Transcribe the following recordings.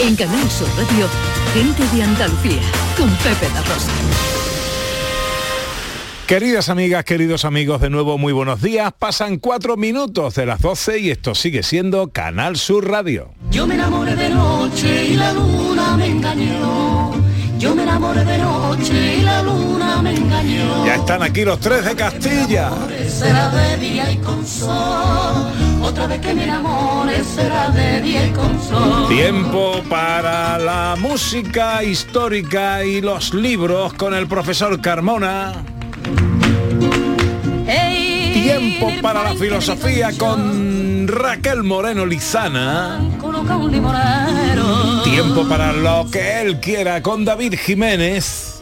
En Canal Sur Radio, Gente de Andalucía, con Pepe La Rosa. Queridas amigas, queridos amigos, de nuevo muy buenos días. Pasan cuatro minutos de las 12 y esto sigue siendo Canal Sur Radio. Yo me enamoré de noche y la luna me engañó. Yo me enamoré de noche y la luna me engañó. Ya están aquí los tres de Castilla. Será de día y con sol. Otra vez que me enamore será de con sol. Tiempo para la música histórica y los libros con el profesor Carmona. Tiempo para la filosofía con Raquel Moreno Lizana. Tiempo para lo que él quiera con David Jiménez.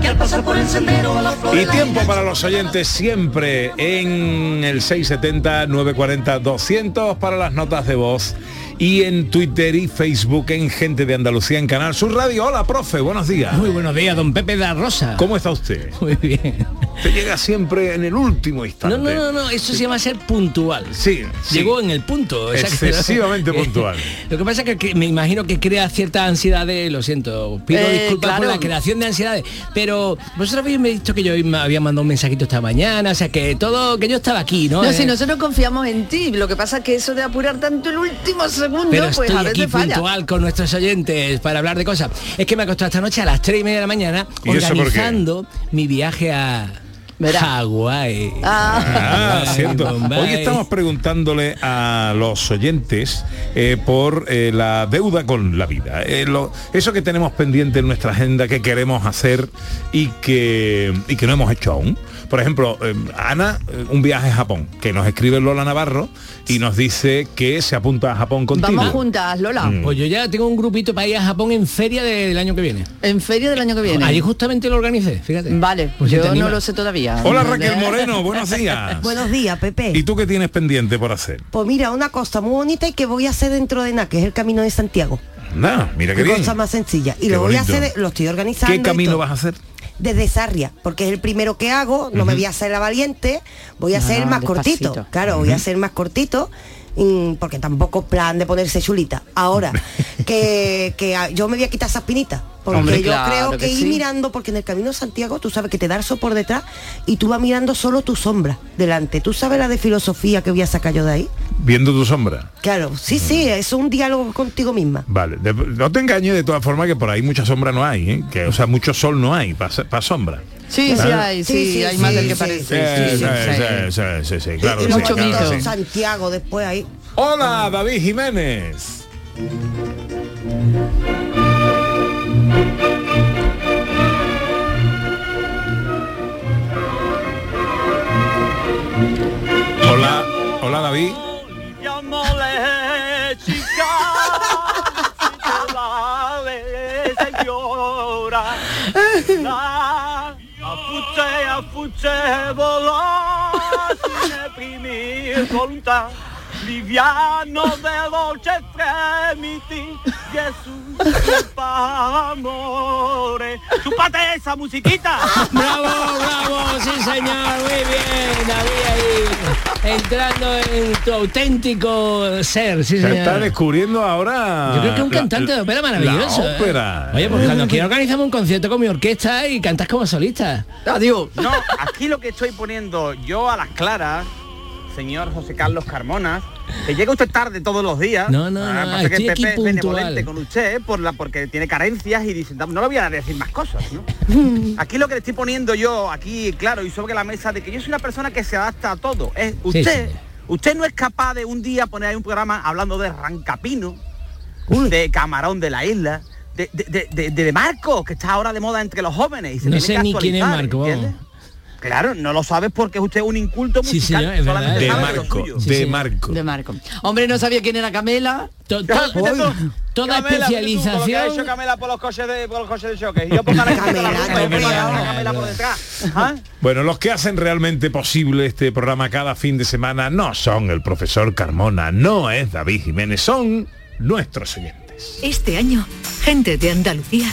Que al pasar por el sendero a la flor Y tiempo para los oyentes siempre en el 670-940-200 para las notas de voz y en Twitter y Facebook en Gente de Andalucía en Canal Sur Radio. Hola, profe, buenos días. Muy buenos días, don Pepe da Rosa. ¿Cómo está usted? Muy bien. Usted llega siempre en el último instante. No, no, no, no, eso se llama ser puntual. Sí, sí. Llegó en el punto. Excesivamente puntual. Lo que pasa es que, me imagino que crea cierta ansiedad de, lo siento, pido Eh, disculpas por claro. la creación de ansiedades, pero vosotros habéis visto que yo me había mandado un mensajito esta mañana, o sea que todo, que yo estaba aquí, ¿no? No, Eh, si nosotros confiamos en ti, lo que pasa es que eso de apurar tanto el último segundo, pero pues estoy a aquí falla. puntual con nuestros oyentes para hablar de cosas. Es que me acostó esta noche a las 3 y media de la mañana organizando mi viaje a. Hawái. Ah. Ah, Ay, cierto. Bombay. Hoy estamos preguntándole a los oyentes eh, por eh, la deuda con la vida. Eh, lo- eso que tenemos pendiente en nuestra agenda, que queremos hacer y que, y que no hemos hecho aún. Por ejemplo, eh, Ana, eh, un viaje a Japón, que nos escribe Lola Navarro y nos dice que se apunta a Japón contigo. Vamos juntas, Lola. Mm. Pues yo ya tengo un grupito para ir a Japón en feria del año que viene. En feria del año que viene. Allí justamente lo organicé, fíjate. Vale, Pues yo no lo sé todavía. Hola Raquel Moreno, buenos días. Buenos días, Pepe. ¿Y tú qué tienes pendiente por hacer? Pues mira, una cosa muy bonita y que voy a hacer dentro de nada, que es el Camino de Santiago. Nada, mira qué Qué bien. cosa más sencilla. Y Qué lo voy a hacer, lo estoy organizando. ¿Qué camino vas a hacer? Desde Sarria, porque es el primero que hago, no me voy a hacer la valiente, voy a Ah, hacer más despacito. cortito. Claro, voy a hacer más cortito. Mm, Porque tampoco plan de ponerse chulita. Ahora, que, que yo me voy a quitar esas pinitas. Porque Hombre, yo claro creo que que, ir sí. mirando, porque en el camino de Santiago tú sabes que te da el por detrás y tú vas mirando solo tu sombra delante. ¿Tú sabes la de filosofía que voy a sacar yo de ahí? Viendo tu sombra. Claro, sí, sí, es un diálogo contigo misma. Vale, de- no te engañes de todas formas que por ahí mucha sombra no hay, ¿eh? que o sea, mucho sol no hay para sombra. Sí, sí hay, sí, Sí, sí, hay más sí, del que sí, parece. Sí, sí, sí, claro y mucho claro. Santiago después ahí. Hola, David Jiménez. Hola, hola David. La afuche, afuche, voló sin reprimir voluntad. Liviano de dolce fremiti, Jesús, amore. ¡Chupate esa musiquita! Bravo, bravo, sí señor, muy bien, David ahí, entrando en tu auténtico ser, sí Se está descubriendo ahora. Yo creo que un la- cantante de ópera maravilloso. La ¿eh? Oye, pues cuando quiera organizamos un concierto con mi orquesta y cantas como solista. Adiós. No, aquí lo que estoy poniendo yo a las claras, señor José Carlos Carmona, que llega usted tarde todos los días. No, no, Ah, no, pasa que el aquí PP es benevolente con usted por la, porque tiene carencias y dice, no le voy a decir más cosas, ¿no? Aquí lo que le estoy poniendo yo, aquí, claro, y sobre la mesa, de que yo soy una persona que se adapta a todo. Es usted, sí. usted no es capaz de un día poner ahí un programa hablando de Rancapino, de Camarón de la Isla, de, de, de, de- de Marcos, que está ahora de moda entre los jóvenes. Y se No tiene sé que ni quién es Marco, vamos. Claro, no lo sabes porque usted es un inculto Sí, musical. señor, es verdad. solamente De Marco. Sí, de sí. Marco. De Marco. Hombre, no sabía quién era Camela. To- to- tú, toda Camela, fíjate tú, con lo que ha especialización. hecho Camela por los coches de, por los coches de choque. Y yo por la Camela, Camela, es verdad. Camela por detrás. ¿Ah? Bueno, los que hacen realmente posible este programa cada fin de semana no son el profesor Carmona, no es David Jiménez, son nuestros oyentes. Este año, Gente de Andalucía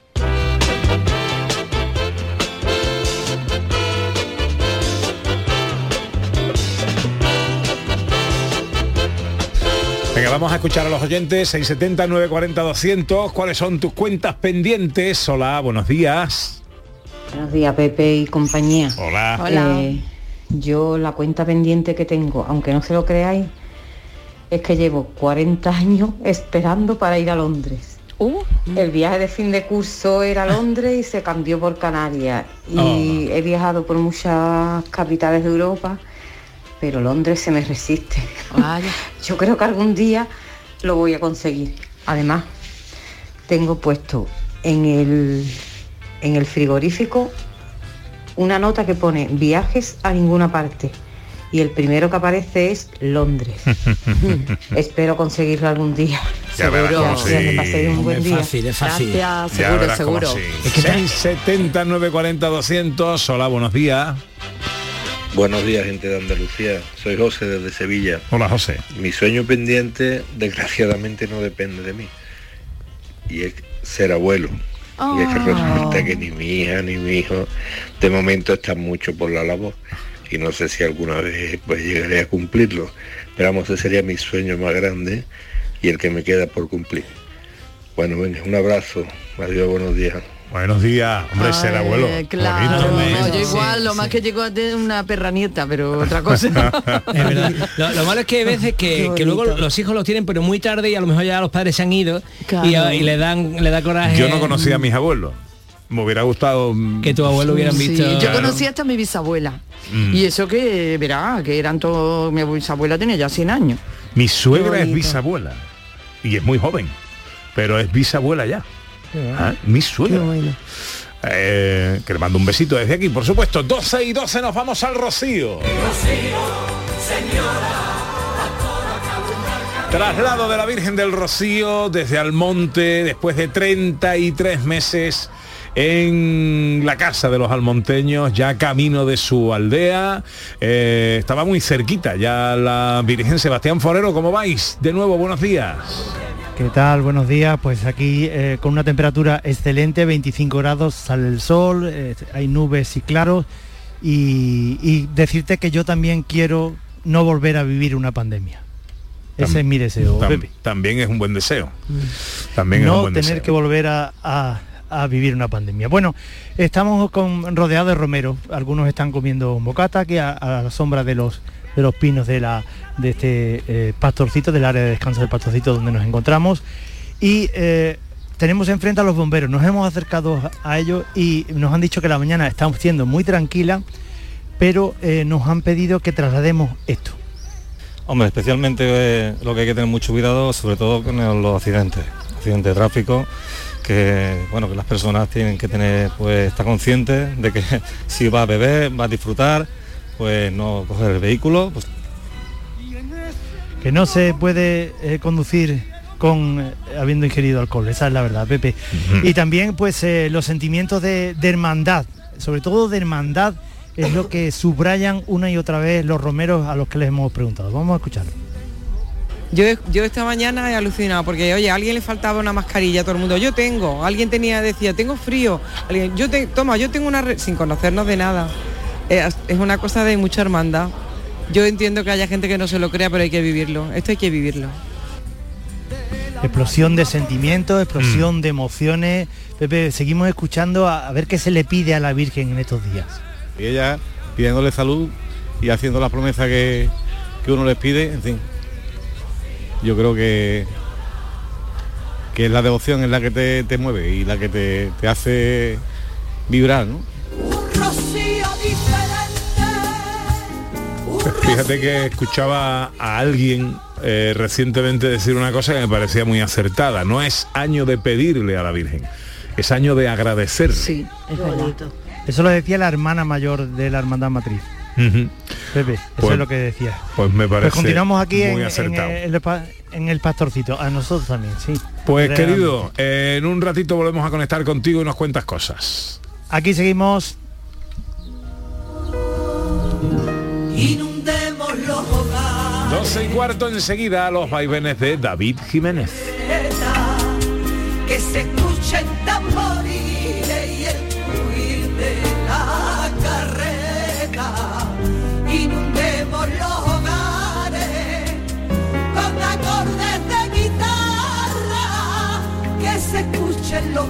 Vamos a escuchar a los oyentes 670 940 200. ¿Cuáles son tus cuentas pendientes? Hola, buenos días. Buenos días, Pepe y compañía. Hola. Eh, yo la cuenta pendiente que tengo, aunque no se lo creáis, es que llevo 40 años esperando para ir a Londres. El viaje de fin de curso era a Londres y se cambió por Canarias. Y he viajado por muchas capitales de Europa, pero Londres se me resiste. Yo creo que algún día lo voy a conseguir. Además, tengo puesto en el, en el frigorífico una nota que pone viajes a ninguna parte. Y el primero que aparece es Londres. Espero conseguirlo algún día. Ya cómo sí. que paséis un buen Es día. fácil, es fácil. Gracias, seguro, seguro. sí. 670 940 200. Hola, buenos días. Buenos días, gente de Andalucía. Soy José desde Sevilla. Hola, José. Mi sueño pendiente, desgraciadamente, no depende de mí. Y es ser abuelo. Y es que resulta que ni mi hija ni mi hijo de momento están mucho por la labor. Y no sé si alguna vez pues llegaré a cumplirlo. Pero vamos, ese sería mi sueño más grande y el que me queda por cumplir. Bueno, venga, un abrazo. Adiós, buenos días. Buenos días, hombre, ser abuelo. Claro, Bonito. no, yo igual, lo más que llegó a tener una perra nieta, pero otra cosa. Es verdad. Lo, lo malo es que hay veces que, luego los hijos los tienen pero muy tarde y a lo mejor ya los padres se han ido Claro. y, y le dan le da coraje Yo no conocía a mis abuelos. Me hubiera gustado mm, que tu abuelo hubieran Sí, visto. yo Claro. conocí hasta a mi bisabuela. Mm. Y eso que, verá, que eran todos, mi bisabuela tenía ya 100 años. Mi suegra es bisabuela y es muy joven, pero es bisabuela ya. Ah, Mi suegra. Eh, que le mando un besito desde aquí, por supuesto. 12 y 12 nos vamos al Rocío. Traslado de la Virgen del Rocío desde Almonte después de 33 meses en la casa de los almonteños, ya camino de su aldea. Eh, estaba muy cerquita ya la Virgen Sebastián Forero. ¿Cómo vais? De nuevo, buenos días. ¿Qué tal? Buenos días. Pues aquí eh, con una temperatura excelente, 25 grados, sale el sol, eh, hay nubes y claros. Y, y decirte que yo también quiero no volver a vivir una pandemia. Ese es mi deseo. tam- Pepe. también es un buen deseo. También es un no buen tener deseo. que volver a, a- a vivir una pandemia. Bueno, estamos con, rodeados de romeros. Algunos están comiendo bocata aquí a, a la sombra de los de los pinos de la de este eh, pastorcito, del área de descanso del pastorcito donde nos encontramos. Y eh, tenemos enfrente a los bomberos. Nos hemos acercado a, ellos y nos han dicho que la mañana está siendo muy tranquila, pero eh, nos han pedido que traslademos esto. Hombre, especialmente lo que hay que tener mucho cuidado, sobre todo con los accidentes, accidentes de tráfico, que bueno, que las personas tienen que tener, pues, estar conscientes de que si va a beber, va a disfrutar, pues no coger el vehículo, pues que no se puede eh, conducir con eh, habiendo ingerido alcohol, esa es la verdad, Pepe. Y también pues eh, los sentimientos de, de hermandad, sobre todo de hermandad, es lo que subrayan una y otra vez los romeros a los que les hemos preguntado. Vamos a escucharlo. Yo, yo esta mañana he alucinado porque, oye, a alguien le faltaba una mascarilla, a todo el mundo, yo tengo, alguien tenía, decía, tengo frío, alguien, yo te, toma, yo tengo una, re-", sin conocernos de nada. Es, es una cosa de mucha hermandad. Yo entiendo que haya gente que no se lo crea, pero hay que vivirlo. Esto hay que vivirlo. Explosión de sentimientos, explosión de emociones. Pepe, seguimos escuchando a, a ver qué se le pide a la Virgen en estos días. y ella pidiéndole salud y haciendo las promesas que, que uno les pide, en fin. Yo creo que que la devoción es la que te, te mueve y la que te, te hace vibrar, ¿no? Fíjate que escuchaba a alguien eh, recientemente decir una cosa que me parecía muy acertada. No es año de pedirle a la Virgen, es año de agradecerle. Sí, es bonito. Eso lo decía la hermana mayor de la hermandad matriz. Ujú. Pepe, eso Pues- es lo que decía. Pues me parece Pues continuamos aquí en, muy en acertado. el, pa- en el pastorcito. A nosotros también, sí. Pues Realmente. querido, eh, en un ratito volvemos a conectar contigo y nos cuentas cosas. Aquí seguimos. 12 y cuarto enseguida los vaivenes de David Jiménez. Que se escuchen tamboriles y el fluir de la carreta. Inundemos los hogares con acordes de guitarra. Que se escuchen los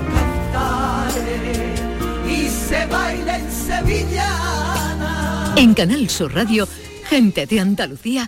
cantares y se bailen sevillana. En Canal Sur Radio, gente de Andalucía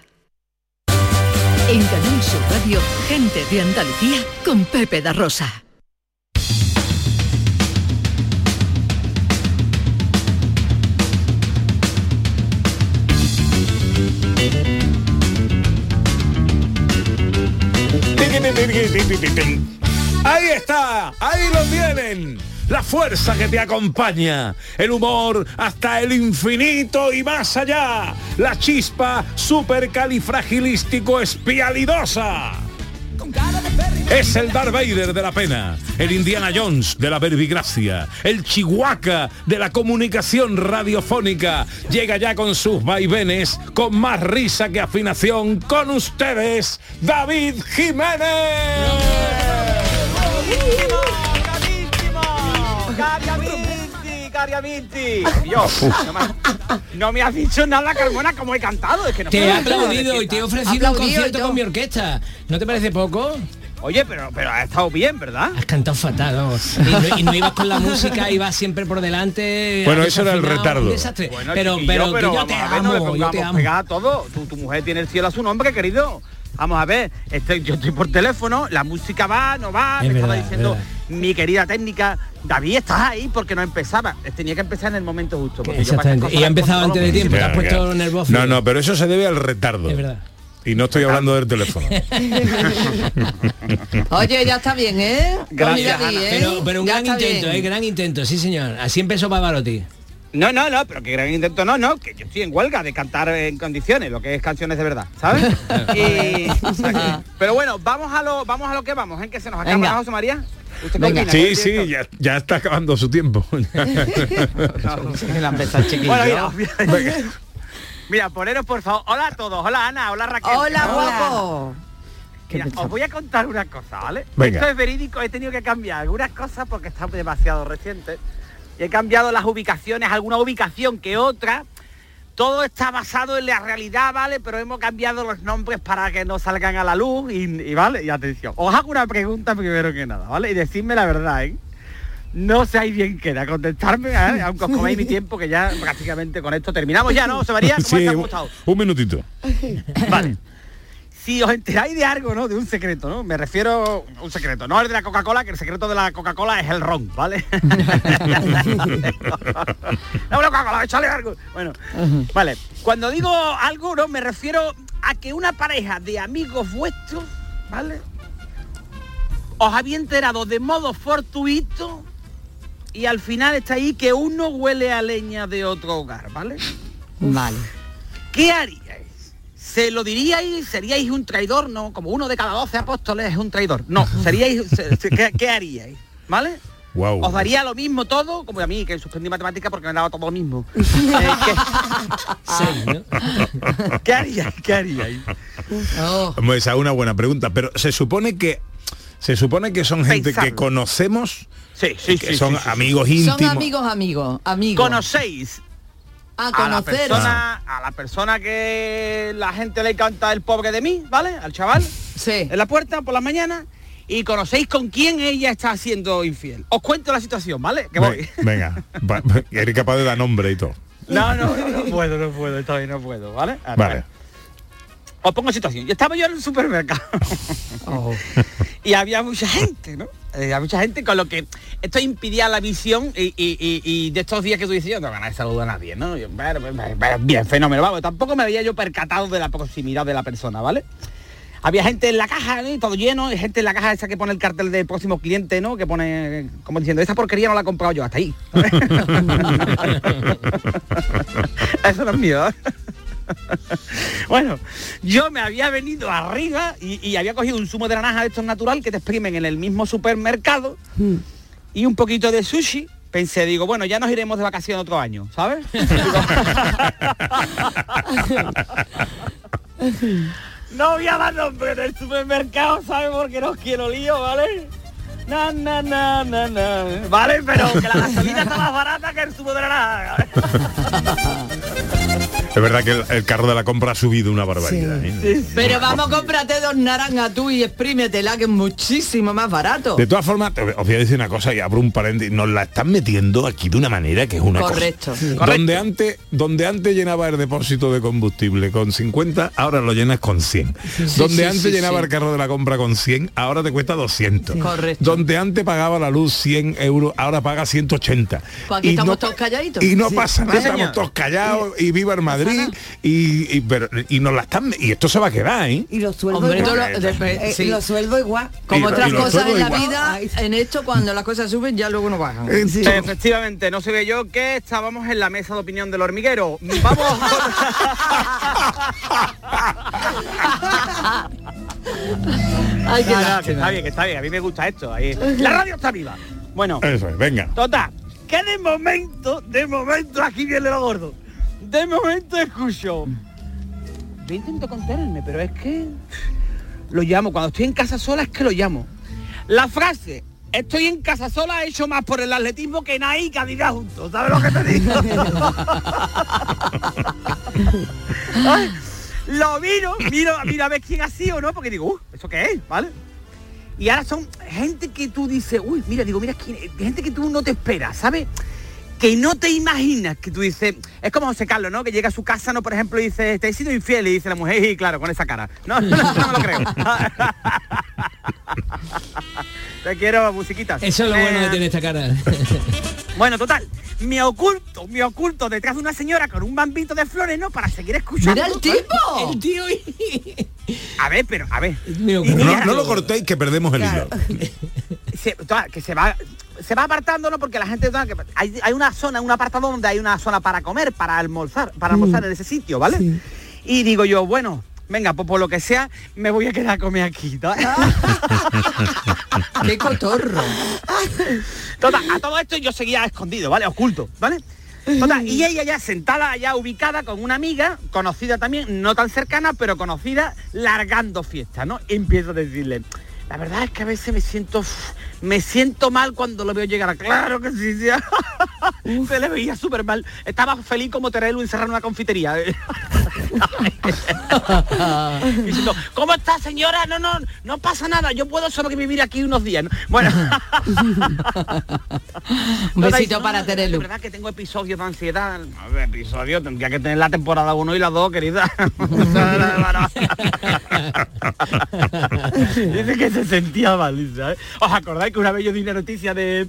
En Canal Sur Radio, gente de Andalucía con Pepe da Rosa. Ahí está, ahí lo tienen. La fuerza que te acompaña, el humor hasta el infinito y más allá, la chispa supercalifragilístico espialidosa. Es el Darth Vader de la pena, el Indiana Jones de la verbigracia, el Chihuahua de la comunicación radiofónica. Llega ya con sus vaivenes, con más risa que afinación, con ustedes, David Jiménez. Cariaminti. Dios, no me, no me has dicho nada, Carmona, como he cantado. Es que no Te he aplaudido y te he ofrecido un concierto con mi orquesta. ¿No te parece poco? Oye, pero, pero ha estado bien, ¿verdad? Has cantado fatal, vamos. Y no, y no ibas con la música, ibas siempre por delante. Bueno, eso era el retardo. un desastre. Bueno, pero, pero, que yo vamos te a ver, no le amo, yo te amo. pegada todo. Tu, tu mujer tiene el cielo a su nombre, querido. Vamos a ver, este, yo estoy por teléfono, la música va, no va, Es me estaba diciendo verdad. Mi querida técnica, David, estás ahí porque no empezaba. Tenía que empezar en el momento justo. porque para Exactamente. Y ha empezado antes de tiempo, te has puesto claro. nervioso. No, no, pero eso se debe al retardo. Es verdad. Y no estoy hablando del teléfono. Oye, ya está bien, ¿eh? Gracias, Ana. ¿eh? Pero, pero un Ya gran intento, bien. eh, gran intento, sí señor. Así empezó Pavarotti. No, no, no, pero que gran intento no, no, que yo estoy en huelga de cantar en condiciones, lo que es canciones de verdad, ¿sabes? Y- pero bueno, vamos a lo, vamos a lo que vamos, en que se nos acaba, Venga. ¿no, José María? ¿Usted Venga. Sí, sí, ya, ya está acabando su tiempo. Bueno, mira, mira, poneros por favor. Hola a todos, hola Ana, hola Raquel. Hola, guapo. Mira, os voy a contar una cosa, ¿vale? Venga. Esto es verídico, he tenido que cambiar algunas cosas porque está demasiado reciente. He cambiado las ubicaciones, alguna ubicación que otra. Todo está basado en la realidad, ¿vale? Pero hemos cambiado los nombres para que no salgan a la luz y, y, ¿vale? Y atención. Os hago una pregunta primero que nada, ¿vale? Y decidme la verdad, ¿eh? No seáis bien queda contestarme, ¿eh? aunque os comáis mi tiempo, que ya prácticamente con esto terminamos ya, ¿no? José María, ¿cómo Sí, un, ¿Cómo está? un minutito. Vale. Si os enteráis de algo, ¿no? De un secreto, ¿no? Me refiero a un secreto. No el de la Coca-Cola, que el secreto de la Coca-Cola es el ron, ¿vale? no, Coca-Cola, échale algo. Bueno, vale. Cuando digo algo, ¿no? Me refiero a que una pareja de amigos vuestros, ¿vale? Os había enterado de modo fortuito y al final está ahí que uno huele a leña de otro hogar, ¿vale? Vale. ¿Qué haríais? ¿Se lo diríais? ¿Seríais un traidor? No, como uno de cada 12 apóstoles es un traidor. No, seríais... se- se- ¿qué, qué haríais? ¿Vale? Wow. ¿Os daría lo mismo todo? Como a mí, que suspendí matemática porque me daba todo lo mismo. Eh, ¿qué, ¿Qué haríais? ¿Qué haríais? Oh. Esa es una buena pregunta, pero se supone que Se supone que son gente que conocemos, Sí, sí, que sí, son sí, sí, sí. amigos Son íntimos. amigos, amigos, amigos. Conocéis a a la persona, a la persona que la gente le canta el pobre de mí, ¿vale? Al chaval. Sí. En la puerta por la mañana. Y conocéis con quién ella está siendo infiel. Os cuento la situación, ¿vale? Que voy. Ve- Venga, va- eres capaz de dar nombre y todo. No, no, no, no puedo, no puedo, vez no puedo, ¿vale? A ver, Vale. Os pongo situación. Yo estaba yo en el supermercado. Oh. y había mucha gente, ¿no? Eh, había mucha gente con lo que esto impidía la visión y, de estos días que tú dices, yo no ganas de saludar a nadie, ¿no? Pues, pues, pues, bien, fenómeno, vamos, tampoco me había yo percatado de la proximidad de la persona, ¿vale? Había gente en la caja, ¿no? todo lleno, y gente en la caja esa que pone el cartel de próximo cliente, ¿no? Que pone como diciendo, esta porquería no la he comprado yo, hasta ahí. Eso no es mío. ¿eh? bueno, yo me había venido arriba y, y había cogido un zumo de naranja de estos natural que te exprimen en el mismo supermercado y un poquito de sushi. Pensé, digo, bueno, ya nos iremos de vacaciones otro año, ¿sabes? no voy a dar nombre del supermercado, ¿sabes? Porque no quiero lío, ¿vale? Na, na, na, na, na. Vale, pero que la gasolina está más barata que el zumo de naranja. Es verdad que el, el carro de la compra ha subido una barbaridad. ¿eh? Pero vamos, cómprate dos naranjas tú y exprímetela, que es muchísimo más barato. De todas formas, te- os voy a decir una cosa y abro un paréntesis. Nos la están metiendo aquí de una manera que es una Correcto. cosa. Sí. Donde antes, donde antes llenaba el depósito de combustible con 50, ahora lo llenas con 100. sí, donde sí, antes sí, llenaba sí. el carro de la compra con 100, ahora te cuesta 200. Correcto. Donde antes pagaba la luz 100 euros, ahora paga 180. Pues aquí Y estamos no- todos calladitos. y no Sí. pasa nada, Sí, estamos todos callados y viva el Madrid y, y, pero, y nos la están y esto se va a quedar, ¿eh? Y los sueldos Hombre, igual. lo- de- Eh, sí. los sueldos igual. Como Y otras cosas en la vida, en esto cuando las cosas suben ya luego no bajan. Eh, Efectivamente, no se ve yo que estábamos en la mesa de opinión del hormiguero. Vamos. Ay, qué No, no, que está bien, que está bien. A mí me gusta esto. ahí. La radio está viva. Bueno, Eso es, venga. total, que de momento, de momento, aquí viene lo gordo. De momento escucho. Yo intento contenerme, pero es que lo llamo. Cuando estoy en casa sola es que lo llamo. La frase, estoy en casa sola, he hecho más por el atletismo que Nai y Adidas juntos. ¿Sabes lo que te digo? Ay, lo miro, miro, miro a ver quién ha sido, ¿no? Porque digo, uh, ¿eso qué es? ¿Vale? Y ahora son gente que tú dices, uy, mira, digo, mira, es? gente que tú no te esperas, ¿sabes? Que no te imaginas, que tú dices, es como José Carlos, ¿no? Que llega a su casa, ¿no? Por ejemplo, y dice, te he sido infiel, y dice la mujer, y claro, con esa cara. No, no, no me lo creo. te quiero, musiquitas. Eso es lo bueno Eh, de tener esta cara. bueno, total, me oculto, me oculto detrás de una señora con un bambito de flores, ¿no? Para seguir escuchando. ¡Mira el tipo! El tío A ver, pero, a ver. No, no lo cortéis que perdemos el hilo. Se- que se va se va apartando, ¿no? Porque la gente hay, hay una zona, un apartado donde hay una zona para comer, para almorzar, para almorzar en ese sitio, ¿vale? Y digo yo, bueno, venga, pues por lo que sea, me voy a quedar a comer aquí. ¡Qué cotorro! Total, a todo esto yo seguía escondido, ¿vale? Oculto, ¿vale? Total, y ella ya sentada, allá ubicada con una amiga, conocida también, no tan cercana, pero conocida, largando fiesta, ¿no? Y empiezo a decirle, la verdad es que a veces me siento me siento mal cuando lo veo llegar. Claro que sí, sí. Se le veía súper mal. Estaba feliz como Terelu encerrado en una confitería. Diciendo, ¿cómo está señora? No, no, no pasa nada, yo puedo sobrevivir aquí unos días. ¿no? Bueno. Un besito No, para no, Terelu. Es verdad que tengo episodios de ansiedad. A ver, episodios, tendría que tener la temporada 1 y la 2, querida. Dice que se sentía mal, ¿sabes? ¿Os acordáis que una vez yo di una noticia de...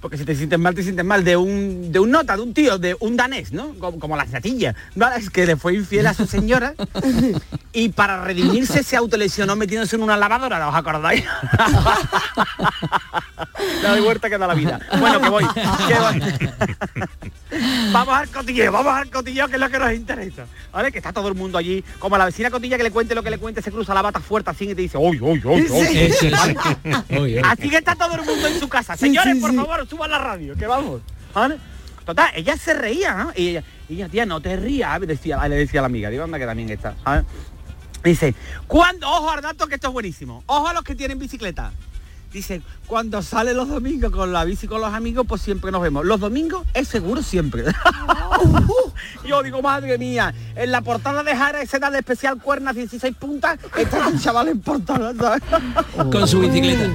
Porque si te sientes mal, te sientes mal, de un, de un nota, de un tío, de un danés, ¿no? Como, como la natilla. ¿vale? Es que le fue infiel a su señora y para redimirse se autolesionó metiéndose en una lavadora, ¿os acordáis? la de vuelta que da la vida. Bueno, que voy. que voy. vamos al cotilleo, vamos al cotilleo que es lo que nos interesa. ¿Vale? Que está todo el mundo allí. Como la vecina cotilla que le cuente lo que le cuente, se cruza la bata fuerte así y te dice, uy, uy, uy, uy. Así que está todo el mundo en su casa. Señores, por favor, suban la radio, que vamos. ¿Vale? Total, ella se reía, ¿no? Y ella, y ella, tía, no te rías, decía, le decía a la amiga, digo, anda que también está. ¿sabes? Dice, cuando, ojo al dato que esto es buenísimo, ojo a los que tienen bicicleta. Dice, cuando sale los domingos con la bici con los amigos, pues siempre nos vemos. Los domingos es seguro siempre. Yo digo, madre mía, en la portada de Jara ese de especial cuernas 16 puntas, está un chaval en portada, ¿sabes? Con su bicicleta.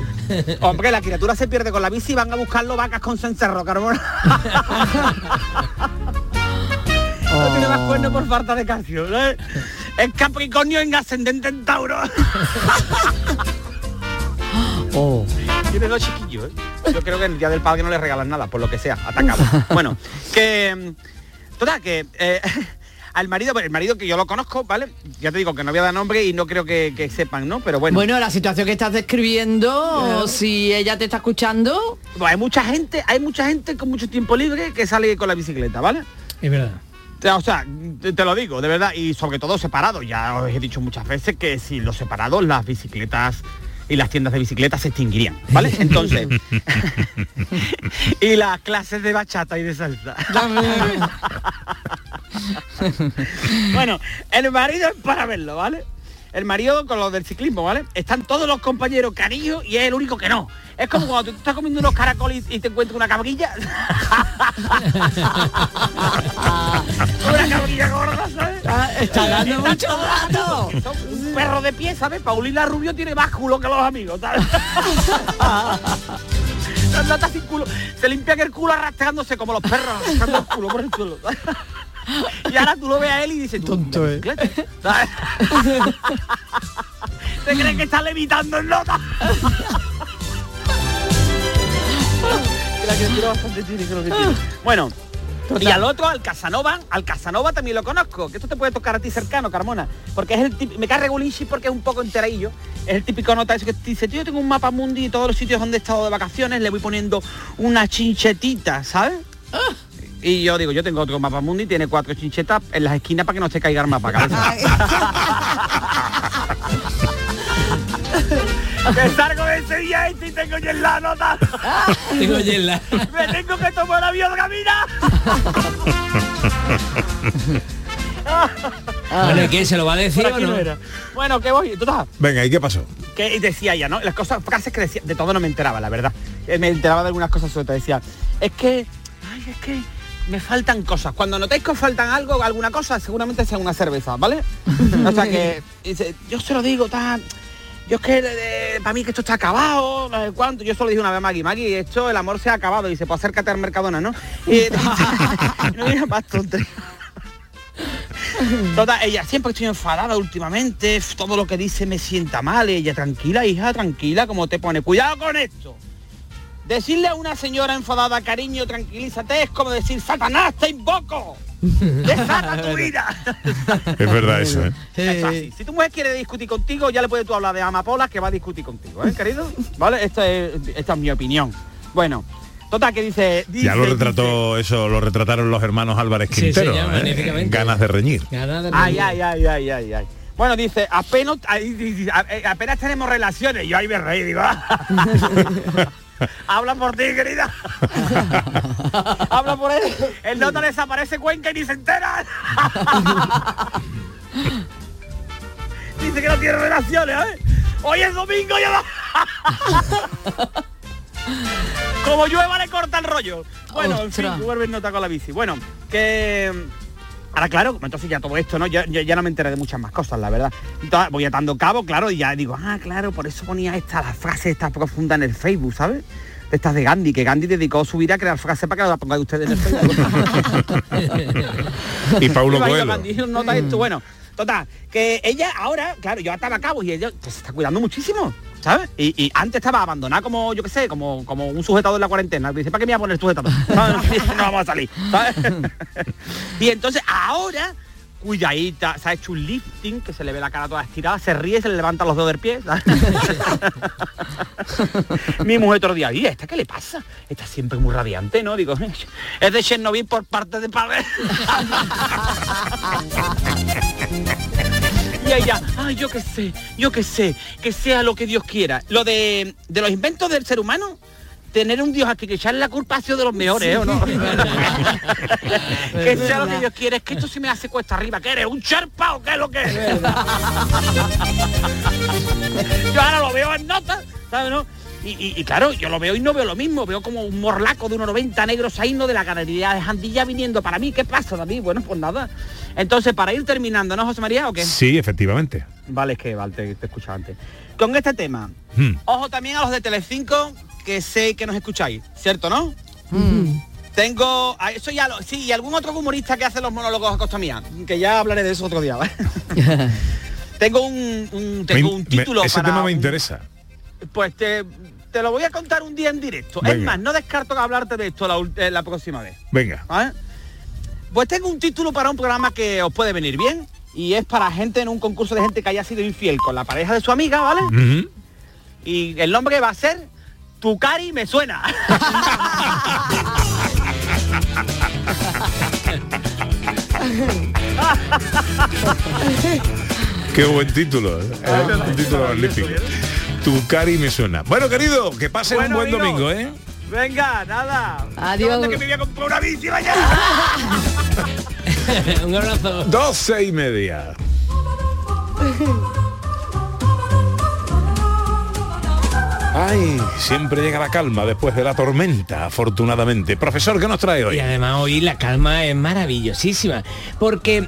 Hombre, la criatura se pierde con la bici y van a buscarlo vacas con cencerro, carbón. No tiene más cuernos por falta de calcio. ¿no? Es Capricornio en ascendente en Tauro. Tiene dos chiquillos, ¿eh? Yo creo que el día del padre no le regalan nada, por lo que sea, atacado. Bueno, que. mm, Total, que. eh, al marido, el marido que yo lo conozco, ¿vale? Ya te digo que no voy a dar nombre y no creo que, que sepan, ¿no? Pero bueno. Bueno, la situación que estás describiendo, si ella te está escuchando, Pues hay mucha gente, hay mucha gente con mucho tiempo libre que sale con la bicicleta, ¿vale? Es verdad. O sea, te, lo digo, de verdad, y sobre todo separados. Ya os he dicho muchas veces que sin los separados las bicicletas y las tiendas de bicicletas se extinguirían, ¿vale? Entonces, y las clases de bachata y de salsa. bueno, el marido es para verlo, ¿vale? El marido con los del ciclismo, ¿vale? Están todos los compañeros cariños y es el único que no. Es como cuando tú estás comiendo unos caracoles y te encuentras una cabrilla. una cabrilla gorda, ¿sabes? está dando mucho rato. Un perro de pie, ¿sabes? Paulina Rubio tiene más culo que los amigos, ¿sabes? No, no está sin culo. Se limpia que el culo arrastrándose como los perros, arrastrando el culo por el suelo. Y ahora tú lo ves a él y dices, tonto, ¿eh? ¿sabes? ¿Te crees que está levitando en nota? La criatura bastante tiene, creo que tiene. Bueno, y al otro, al Casanova, al Casanova también lo conozco, que esto te puede tocar a ti cercano, Carmona, porque es el tip- me cae regulinchi porque es un poco enteradillo, es el típico nota ese que te dice, tío, yo tengo un mapa mundi y todos los sitios donde he estado de vacaciones le voy poniendo una chinchetita, ¿sabes? Y yo digo, yo tengo otro mapa mundi, tiene cuatro chinchetas en las esquinas para que no se caiga el mapa, cabeza. que salgo de ese día y tengo ya en la nota. Tengo ya en la- Me tengo que tomar avión camina. Bueno, ¿y qué? ¿Se lo va a decir Por o aquí no? era. Bueno, que voy, total. Venga, ¿y qué pasó? Que decía ella, ¿no? Las cosas, frases que decía, de todo no me enteraba, la verdad. Eh, Me enteraba de algunas cosas, todo decía, es que, ay, es que me faltan cosas. Cuando notéis que os faltan algo, alguna cosa, seguramente sea una cerveza, ¿vale? o sea que, dice, yo se lo digo, tal. Yo es que para mí que esto está acabado, no sé cuánto. Yo solo dije una vez a Maggie, Maggie, esto el amor se ha acabado. Y dice, pues acércate al Mercadona, ¿no? Y no digas más tonterías. Total, ella siempre estoy enfadada últimamente, todo lo que dice me sienta mal, ella tranquila, hija, tranquila, como te pone, cuidado con esto. Decirle a una señora enfadada, cariño, tranquilízate, es como decir, Satanás, te invoco. Desata tu vida. Es verdad eso, ¿eh? Es. Si tu mujer quiere discutir contigo, ya le puedes tú hablar de amapolas que va a discutir contigo, ¿eh, querido? ¿Vale? Esta es, esta es mi opinión. Bueno, total, que dice... dice Ya lo dice- retrató eso, lo retrataron los hermanos Álvarez Sí, Quintero. señor, ¿eh? magníficamente. Ganas de reñir. Ay, ay, ay, ay, ay, ay. Bueno, dice, apenas, apenas tenemos relaciones. Yo ahí me reí, digo, "Ah". Habla por ti, querida. Habla por él. El nota desaparece Cuenca y ni se entera. Dice que no tiene relaciones, ¿eh? Hoy es domingo y va. Como llueva le corta el rollo. Bueno, en fin, vuelve nota con la bici. Bueno, que... Ahora, claro, entonces ya todo esto, ¿no? Yo, yo ya no me enteré de muchas más cosas, la verdad. Entonces, voy atando cabo, claro, y ya digo, ah, claro, por eso ponía esta, la frase esta profunda en el Facebook, ¿sabes? De estas de Gandhi, que Gandhi dedicó su vida a crear frases para que la pongáis ustedes en el Facebook. Y Paulo Coelho. Esto, bueno, total, que ella ahora, claro, yo ataba cabo y ella se está cuidando muchísimo. ¿Sabes? Y, y antes estaba abandonada como, yo qué sé, como, como un sujetador en la cuarentena. Dice, ¿para qué me voy a poner sujetador? ¿Sabes? no vamos a salir. ¿sabes? y entonces ahora, cuidadita, se ha hecho un lifting, que se le ve la cara toda estirada, se ríe, se le levanta los dedos del pie. Mi mujer otro día, ¿y esta qué le pasa? Está siempre muy radiante, ¿no? Digo, es de Chernobyl por parte de padre. Y ella, ay, yo qué sé, yo qué sé, que sea lo que Dios quiera. Lo de, de los inventos del ser humano, tener un Dios aquí que echarle la culpa ha sido de los mejores, ¿eh, ¿o no? que sea lo que Dios quiere, es que esto sí me hace cuesta arriba, ¿qué eres? ¿Un charpa o qué es lo que es? yo ahora lo veo en notas, ¿sabes, no? Y, y- y claro, yo lo veo y no veo lo mismo, veo como un morlaco de unos 90 negros ahí, no de la ganadería de Jandilla viniendo para mí. ¿Qué pasa, David? Bueno, pues nada. Entonces, para ir terminando, ¿no, José María, o qué? Sí, efectivamente. Vale, es que vale, te, te escuchaba antes. Con este tema, Hmm. ojo también a los de Telecinco, que sé que nos escucháis, ¿cierto, no? Tengo, a eso ya lo, sí, y algún otro humorista que hace los monólogos a costa mía, que ya hablaré de eso otro día, ¿vale? tengo un, un- tengo Me- un me- título ese para tema me un- interesa. Pues te, te lo voy a contar un día en directo. Es más, no descarto hablarte de esto la, eh, la próxima vez. Venga. ¿vale? Pues tengo un título para un programa que os puede venir bien y es para gente en un concurso de gente que haya sido infiel con la pareja de su amiga, ¿vale? Y el nombre va a ser Tu cari me suena. Qué buen título. ¿eh? Es un título magnífico. Tu cari me suena. Bueno, querido, que Bueno, un buen amigo. domingo, ¿eh? Venga, nada. Adiós. ¿Dónde que me voy a comprar una bici un abrazo. Doce y media. Ay, siempre llega la calma después de la tormenta, afortunadamente. Profesor, ¿qué nos trae hoy? Y además hoy la calma es maravillosísima, porque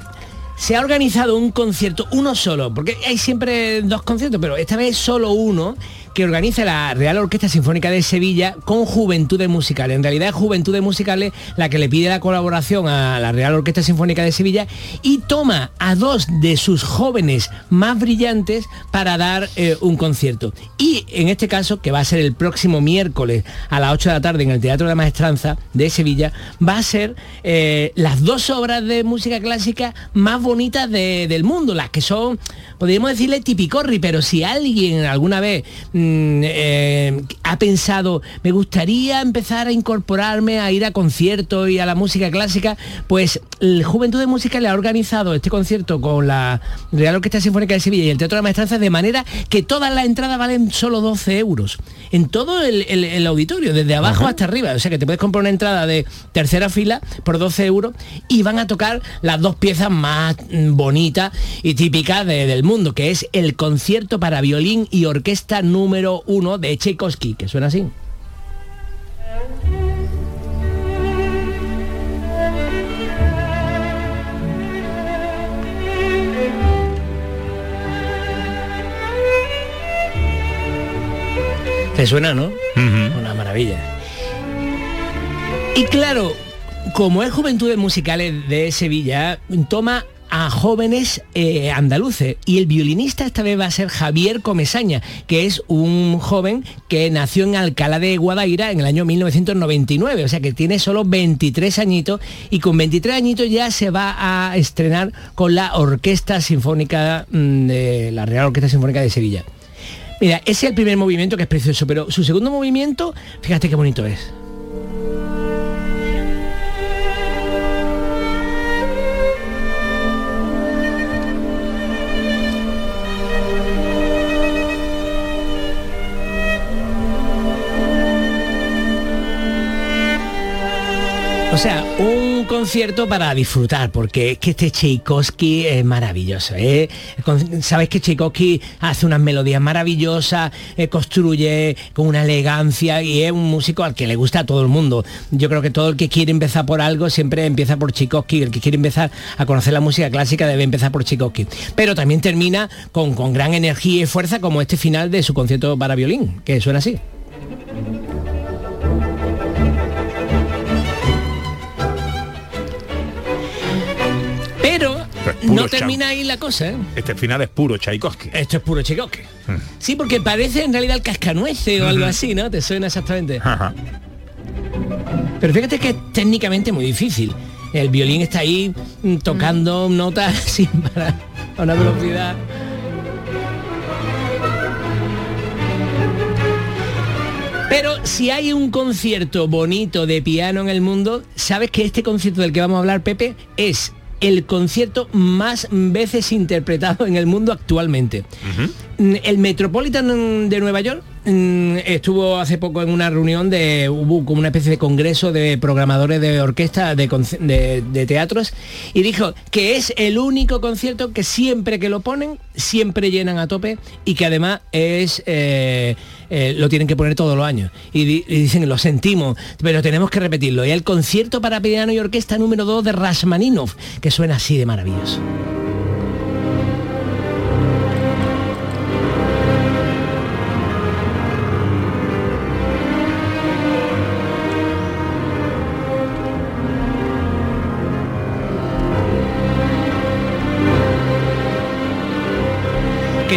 se ha organizado un concierto, uno solo, porque hay siempre dos conciertos, pero esta vez solo uno, que organiza la Real Orquesta Sinfónica de Sevilla con Juventudes Musicales. En realidad es Juventudes Musicales la que le pide la colaboración a la Real Orquesta Sinfónica de Sevilla y toma a dos de sus jóvenes más brillantes para dar eh, un concierto. Y en este caso, que va a ser el próximo miércoles a las 8 de la tarde en el Teatro de la Maestranza de Sevilla, va a ser eh, las dos obras de música clásica más bonitas de- del mundo, las que son, podríamos decirle tipicorri, pero si alguien alguna vez mm, eh, ha pensado, me gustaría empezar a incorporarme a ir a conciertos y a la música clásica, pues el Juventud de Música le ha organizado este concierto con la Real Orquesta Sinfónica de Sevilla y el Teatro de la Maestranza de manera que todas las entradas valen solo 12 euros. En todo el, el- el auditorio, desde abajo hasta arriba. O sea que te puedes comprar una entrada de tercera fila por 12 euros y van a tocar las dos piezas más mm, bonitas y típicas de- del mundo, que es el concierto para violín y orquesta número uno de Tchaikovsky, que suena así. ¿Te suena, no? Una maravilla. Y claro, como es Juventudes Musicales de Sevilla, toma a jóvenes eh, andaluces y el violinista esta vez va a ser Javier Comesaña, que es un joven que nació en Alcalá de Guadaira en el año 1999, o sea que tiene solo 23 añitos y con 23 añitos ya se va a estrenar con la Orquesta Sinfónica mm, de la Real Orquesta Sinfónica de Sevilla. Mira, ese es el primer movimiento que es precioso, pero su segundo movimiento, fíjate qué bonito es. Sea, un concierto para disfrutar, porque es que este Tchaikovsky es maravilloso. ¿eh? Sabes que Tchaikovsky hace unas melodías maravillosas, eh, construye con una elegancia y es un músico al que le gusta a todo el mundo. Yo creo que todo el que quiere empezar por algo siempre empieza por Tchaikovsky. El que quiere empezar a conocer la música clásica debe empezar por Tchaikovsky. Pero también termina con, con gran energía y fuerza como este final de su concierto para violín, que suena así. No termina ahí la cosa, ¿eh? Este final es puro Tchaikovsky. Esto es puro Tchaikovsky. Sí, porque parece en realidad el cascanueces o algo así, ¿no? ¿Te suena exactamente? Pero fíjate que es técnicamente muy difícil. El violín está ahí mm, tocando notas sin parar a una velocidad. Pero si hay un concierto bonito de piano en el mundo, sabes que este concierto del que vamos a hablar, Pepe, es el concierto más veces interpretado en el mundo actualmente. Mm, El Metropolitan de Nueva York mm, estuvo hace poco en una reunión de, hubo como una especie de congreso de programadores de orquesta, de- de teatros, y dijo que es el único concierto que siempre que lo ponen, siempre llenan a tope y que además es... eh, eh, lo tienen que poner todos los años. Y, di- y dicen lo sentimos pero tenemos que repetirlo. Y el concierto para piano y orquesta número 2 de Rashmaninov que suena así de maravilloso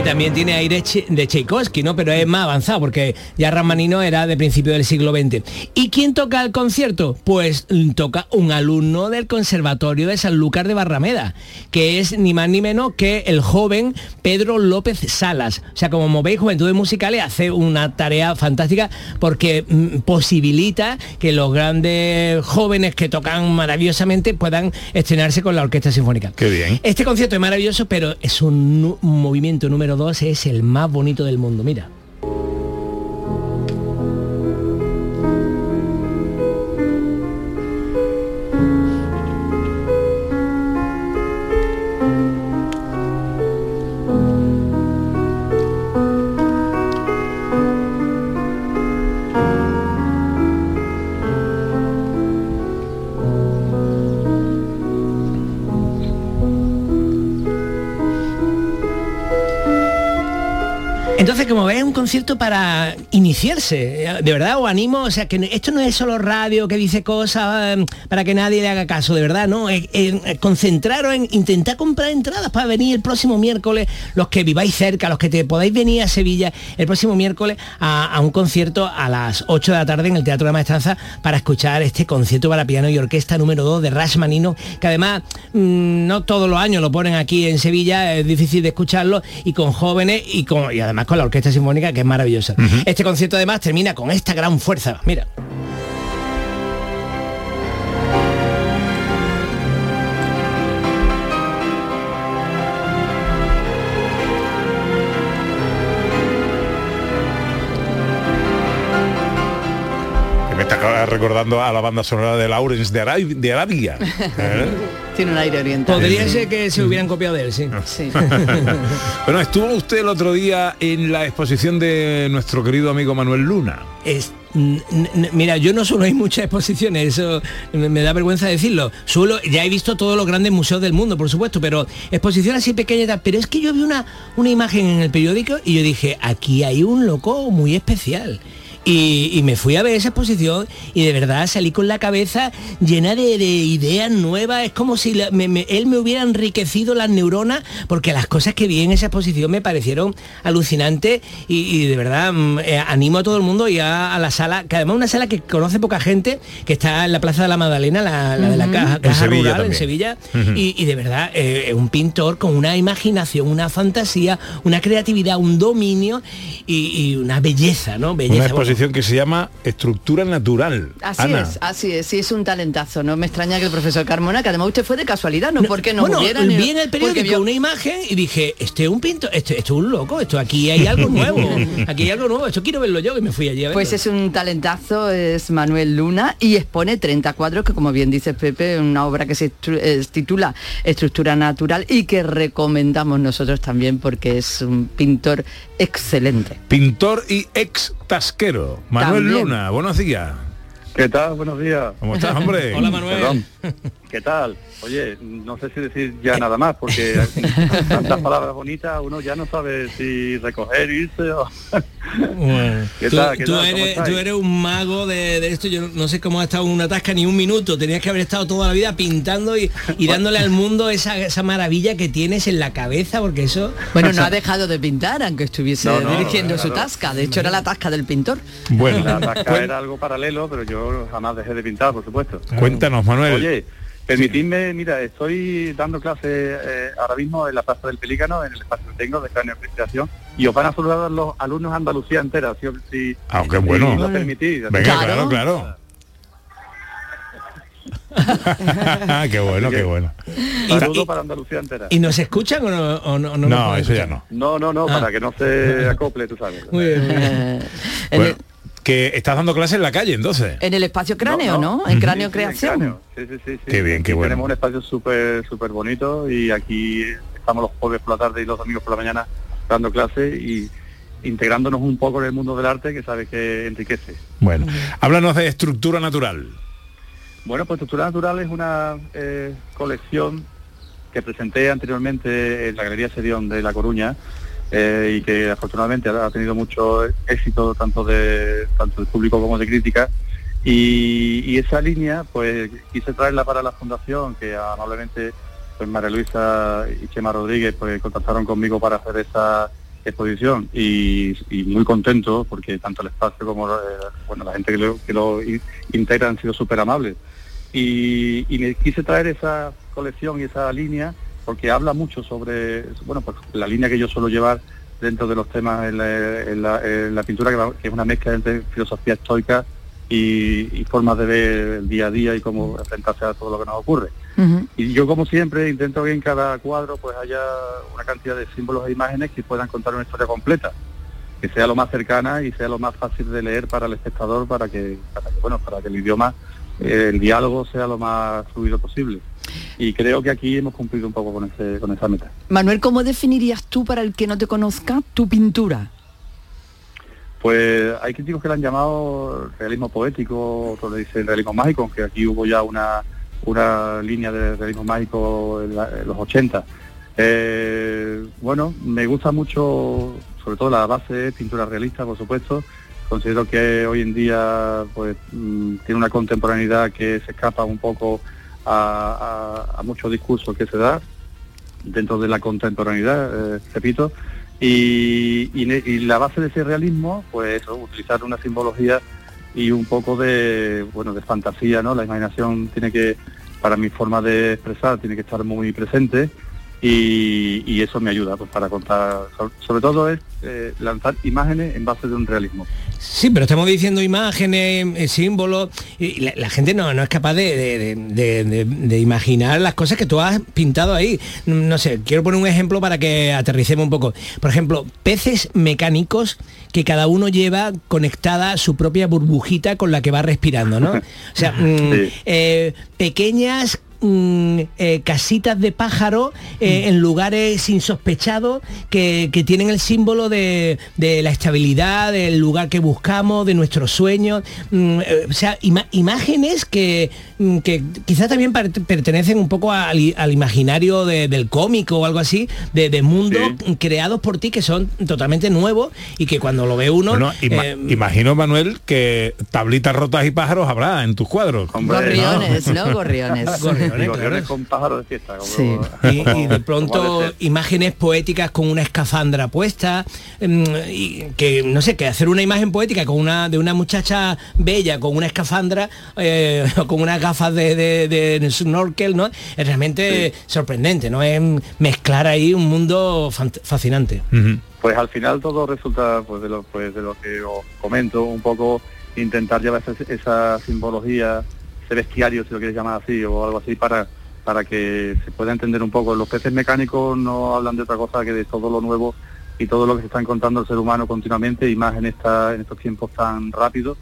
también tiene aire de Tchaikovsky, ¿no? Pero es más avanzado porque ya Ramanino era de principio del siglo XX. ¿Y quién toca el concierto? Pues toca un alumno del Conservatorio de Sanlúcar de Barrameda, que es ni más ni menos que el joven Pedro López Salas. O sea, como veis, Juventudes Musicales hace una tarea fantástica porque mm, posibilita que los grandes jóvenes que tocan maravillosamente puedan estrenarse con la Orquesta Sinfónica. Qué bien. Este concierto es maravilloso, pero es un movimiento número 2, es el más bonito del mundo. Mira. Entonces, como ves, es un concierto para iniciarse. De verdad, os animo, o sea, que esto no es solo radio que dice cosas eh, para que nadie le haga caso, de verdad, no. Es- es- es concentraros en intentar comprar entradas para venir el próximo miércoles, los que viváis cerca, los que te podáis venir a Sevilla el próximo miércoles a, un concierto a las 8 de la tarde en el Teatro de la Maestranza para escuchar este concierto para piano y orquesta número 2 de Rashmanino, que además mm, no todos los años lo ponen aquí en Sevilla, es difícil de escucharlo, y con jóvenes y, con, y además con la Orquesta Sinfónica, que es maravillosa. Este concierto además termina con esta gran fuerza. Mira. Recordando a la banda sonora de Lawrence de, Arabia. De Arabia. ¿Eh? Tiene un aire oriental. Podría ser que se hubieran copiado de él, sí. Sí. bueno, estuvo usted el otro día en la exposición de nuestro querido amigo Manuel Luna. Es- mira, yo no suelo ir muchas exposiciones, eso me me da vergüenza decirlo. Suelo, ya he visto todos los grandes museos del mundo, por supuesto, pero exposiciones así pequeñas, pero es que yo vi una, una imagen en el periódico y yo dije, aquí hay un loco muy especial. Y, y me fui a ver esa exposición y de verdad salí con la cabeza llena de, de ideas nuevas. Es como si la- me- me- él me hubiera enriquecido las neuronas porque las cosas que vi en esa exposición me parecieron alucinantes y, y de verdad mm, eh, animo a todo el mundo y a, a la sala, que además es una sala que conoce poca gente, que está en la Plaza de la Magdalena, la, la de la caja, En caja Sevilla rural en. Sevilla. Y, y de verdad eh, un pintor con una imaginación, una fantasía, una creatividad, un dominio y, una belleza, ¿no? Belleza. Una. Exposición que se llama Estructura Natural. Así Ana. es, así es, sí es un talentazo. No me extraña que el profesor Carmona, que además usted fue de casualidad, no, porque nos bueno, hubiera ni- vi en el periódico vio- una imagen y dije, este es un pintor, este, esto es un loco, esto aquí hay algo nuevo, aquí hay algo nuevo, esto quiero verlo yo y me fui allí a verlo. Pues es un talentazo, es Manuel Luna y expone 30 cuadros que como bien dice Pepe, una obra que se eh, titula Estructura Natural y que recomendamos nosotros también porque es un pintor excelente. Pintor y ex tasquero. Manuel También. Luna, buenos días. ¿Qué tal? Buenos días. ¿Cómo estás, hombre? Hola, Manuel. Perdón. ¿Qué tal? Oye, no sé si decir ya nada más, porque tantas palabras bonitas, uno ya no sabe si recoger, irse o... Bueno, ¿Qué tú, tal? ¿Qué tú tal? ¿Cómo eres, tú eres un mago de, de esto, yo no sé cómo has estado en una tasca ni un minuto, tenías que haber estado toda la vida pintando y, y dándole al mundo esa, esa maravilla que tienes en la cabeza, porque eso... Bueno, no ha dejado de pintar, aunque estuviese No, no, dirigiendo su tasca. De hecho, era la tasca del pintor. Bueno, La tasca era algo paralelo, pero yo jamás dejé de pintar, por supuesto. cuéntanos, Manuel. Oye, permitidme, mira, estoy dando clase eh, ahora mismo en la Plaza del Pelícano, en el espacio que tengo de cráneo investigación, y os van a saludar los alumnos de Andalucía entera, si, si, Ah, qué si bueno. lo permitís. Venga, claro, claro. qué bueno, qué bueno. Saludos para Andalucía entera. ¿Y nos escuchan o no? o no, no, No, eso ya no. No, no, no, Ah. para que no se acople, tú sabes. Muy bien, muy bien. Bueno, que estás dando clases en la calle entonces. En el espacio cráneo, ¿no? En cráneo creación. cráneo. Sí, sí, sí, sí. Qué bien, qué bueno. Tenemos un espacio súper súper bonito y aquí estamos los jueves por la tarde y los domingos por la mañana dando clases y integrándonos un poco en el mundo del arte que sabes que enriquece. Bueno, háblanos de estructura natural. Bueno, pues Estructura Natural es una eh, colección que presenté anteriormente en la Galería Serión de La Coruña eh, y que afortunadamente ha tenido mucho éxito tanto de tanto del público como de crítica. Y, esa línea, pues quise traerla para la fundación, que amablemente pues María Luisa y Chema Rodríguez pues contactaron conmigo para hacer esa exposición y, muy contento porque tanto el espacio como eh, bueno la gente que lo, integra han sido súper amables y, y me quise traer esa colección y esa línea porque habla mucho sobre bueno pues la línea que yo suelo llevar dentro de los temas en la, en la- en la pintura que, va- que es una mezcla entre filosofía estoica y, y formas de ver el día a día y cómo enfrentarse a todo lo que nos ocurre. Y yo como siempre intento que en cada cuadro pues haya una cantidad de símbolos e imágenes que puedan contar una historia completa, que sea lo más cercana y sea lo más fácil de leer para el espectador para que, para que bueno, para que el idioma, eh, el diálogo sea lo más fluido posible. Y creo que aquí hemos cumplido un poco con ese, con esa meta. Manuel, ¿cómo definirías tú, para el que no te conozca, tu pintura? Pues hay críticos que le han llamado realismo poético, otros le dicen realismo mágico, aunque aquí hubo ya una, una línea de realismo mágico en, la- en los 80. Eh, bueno, me gusta mucho, sobre todo la base, pintura realista, por supuesto. Considero que hoy en día pues mm, tiene una contemporaneidad que se escapa un poco a, muchos discursos que se da dentro de la contemporaneidad, eh, repito, y, y la base de ese realismo, pues eso, utilizar una simbología y un poco de, bueno, de fantasía, ¿no? La imaginación tiene que, para mi forma de expresar, tiene que estar muy presente y, y eso me ayuda pues, para contar, sobre, todo es eh, lanzar imágenes en base de un realismo. Sí, pero estamos diciendo imágenes, eh, símbolos, y la, la gente no, no es capaz de, de- de- de- de- de imaginar las cosas que tú has pintado ahí. No sé, quiero poner un ejemplo para que aterricemos un poco. Por ejemplo, peces mecánicos que cada uno lleva conectada su propia burbujita con la que va respirando, ¿no? O sea, mm, eh, pequeñas mm, eh, casitas de pájaro eh, en lugares insospechados que, que tienen el símbolo de, de la estabilidad, del lugar que buscamos, de nuestros sueños. mm, eh, o sea, ima- imágenes que, mm, que quizás también pertenecen un poco al, imaginario de- del cómico o algo así, de, de mundos creados por ti que son totalmente nuevos y que cuando lo ve uno... Bueno, ima- eh, imagino, Manuel, que tablitas rotas y pájaros habrá en tus cuadros. Gorriones, ¿no? Gorriones. Con pájaros de fiesta. como- y, y de pronto imágenes poéticas con una escafandra puesta mm, y que no sé que hacer una imagen poética con una de una muchacha bella con una escafandra eh, o con unas gafas de, de- de snorkel no es realmente sorprendente no es mezclar ahí un mundo fascinante. Pues al final todo resulta pues de lo pues de lo que os comento, un poco intentar llevar esa, esa simbología, ese bestiario, si lo quieres llamar así, o algo así, para, para que se pueda entender un poco. Los peces mecánicos no hablan de otra cosa que de todo lo nuevo y todo lo que se está encontrando el ser humano continuamente, y más en esta, en estos tiempos tan rápidos,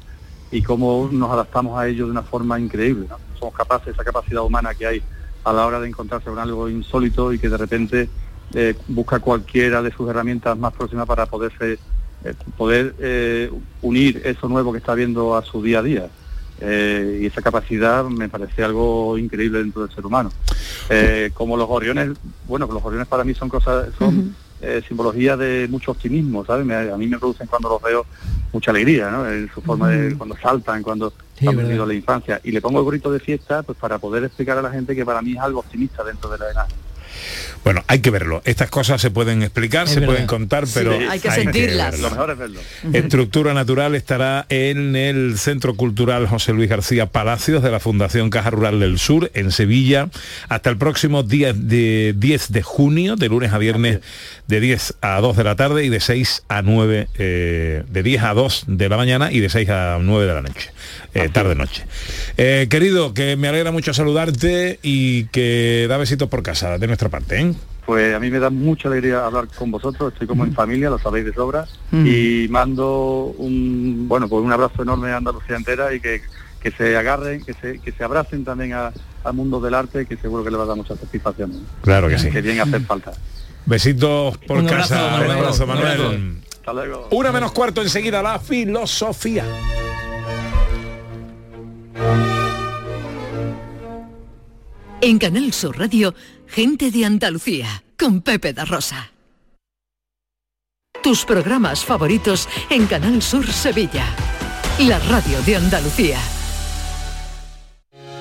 y cómo nos adaptamos a ellos de una forma increíble. Somos capaces, esa capacidad humana que hay a la hora de encontrarse con algo insólito y que de repente eh, busca cualquiera de sus herramientas más próximas para poderse eh, poder eh, unir eso nuevo que está viendo a su día a día. Eh, y esa capacidad me parece algo increíble dentro del ser humano. Eh, como los gorriones, bueno, los gorriones para mí son cosas, son eh, simbología de mucho optimismo, ¿sabes? Me- a mí me producen cuando los veo mucha alegría, ¿no? En su forma de cuando saltan, cuando Sí, han verdad. vivido la infancia. Y le pongo el gorrito de fiesta pues para poder explicar a la gente que para mí es algo optimista dentro de la imagen. Bueno, hay que verlo. Estas cosas se pueden explicar, Es se verdad. pueden contar, pero hay que sentirlas. verlo. Lo mejor es verlo. Estructura Natural estará en el Centro Cultural José Luis García Palacios de la Fundación Caja Rural del Sur, en Sevilla, hasta el próximo día de 10 de junio, de lunes a viernes, de 10 a 2 de la tarde y de 6 a 9, eh, de 10 a 2 de la mañana y de 6 a 9 de la noche, eh, tarde-noche. Eh, querido, que me alegra mucho saludarte y que da besitos por casa, de nuestra parte. Pues a mí me da mucha alegría hablar con vosotros, estoy como en familia, lo sabéis de sobra, Mm. y mando un bueno pues un abrazo enorme a Andalucía entera y que, que se agarren, que se, que se abracen también a- al mundo del arte, que seguro que le va a dar mucha satisfacción. Claro que sí. Que bien hace falta. Besitos por Un abrazo, casa. Manuel. Un abrazo, Un Manuel. abrazo. Hasta luego. Una menos cuarto enseguida la filosofía. En Canal Sur Radio, gente de Andalucía, con Pepe da Rosa. Tus programas favoritos en Canal Sur Sevilla. La radio de Andalucía.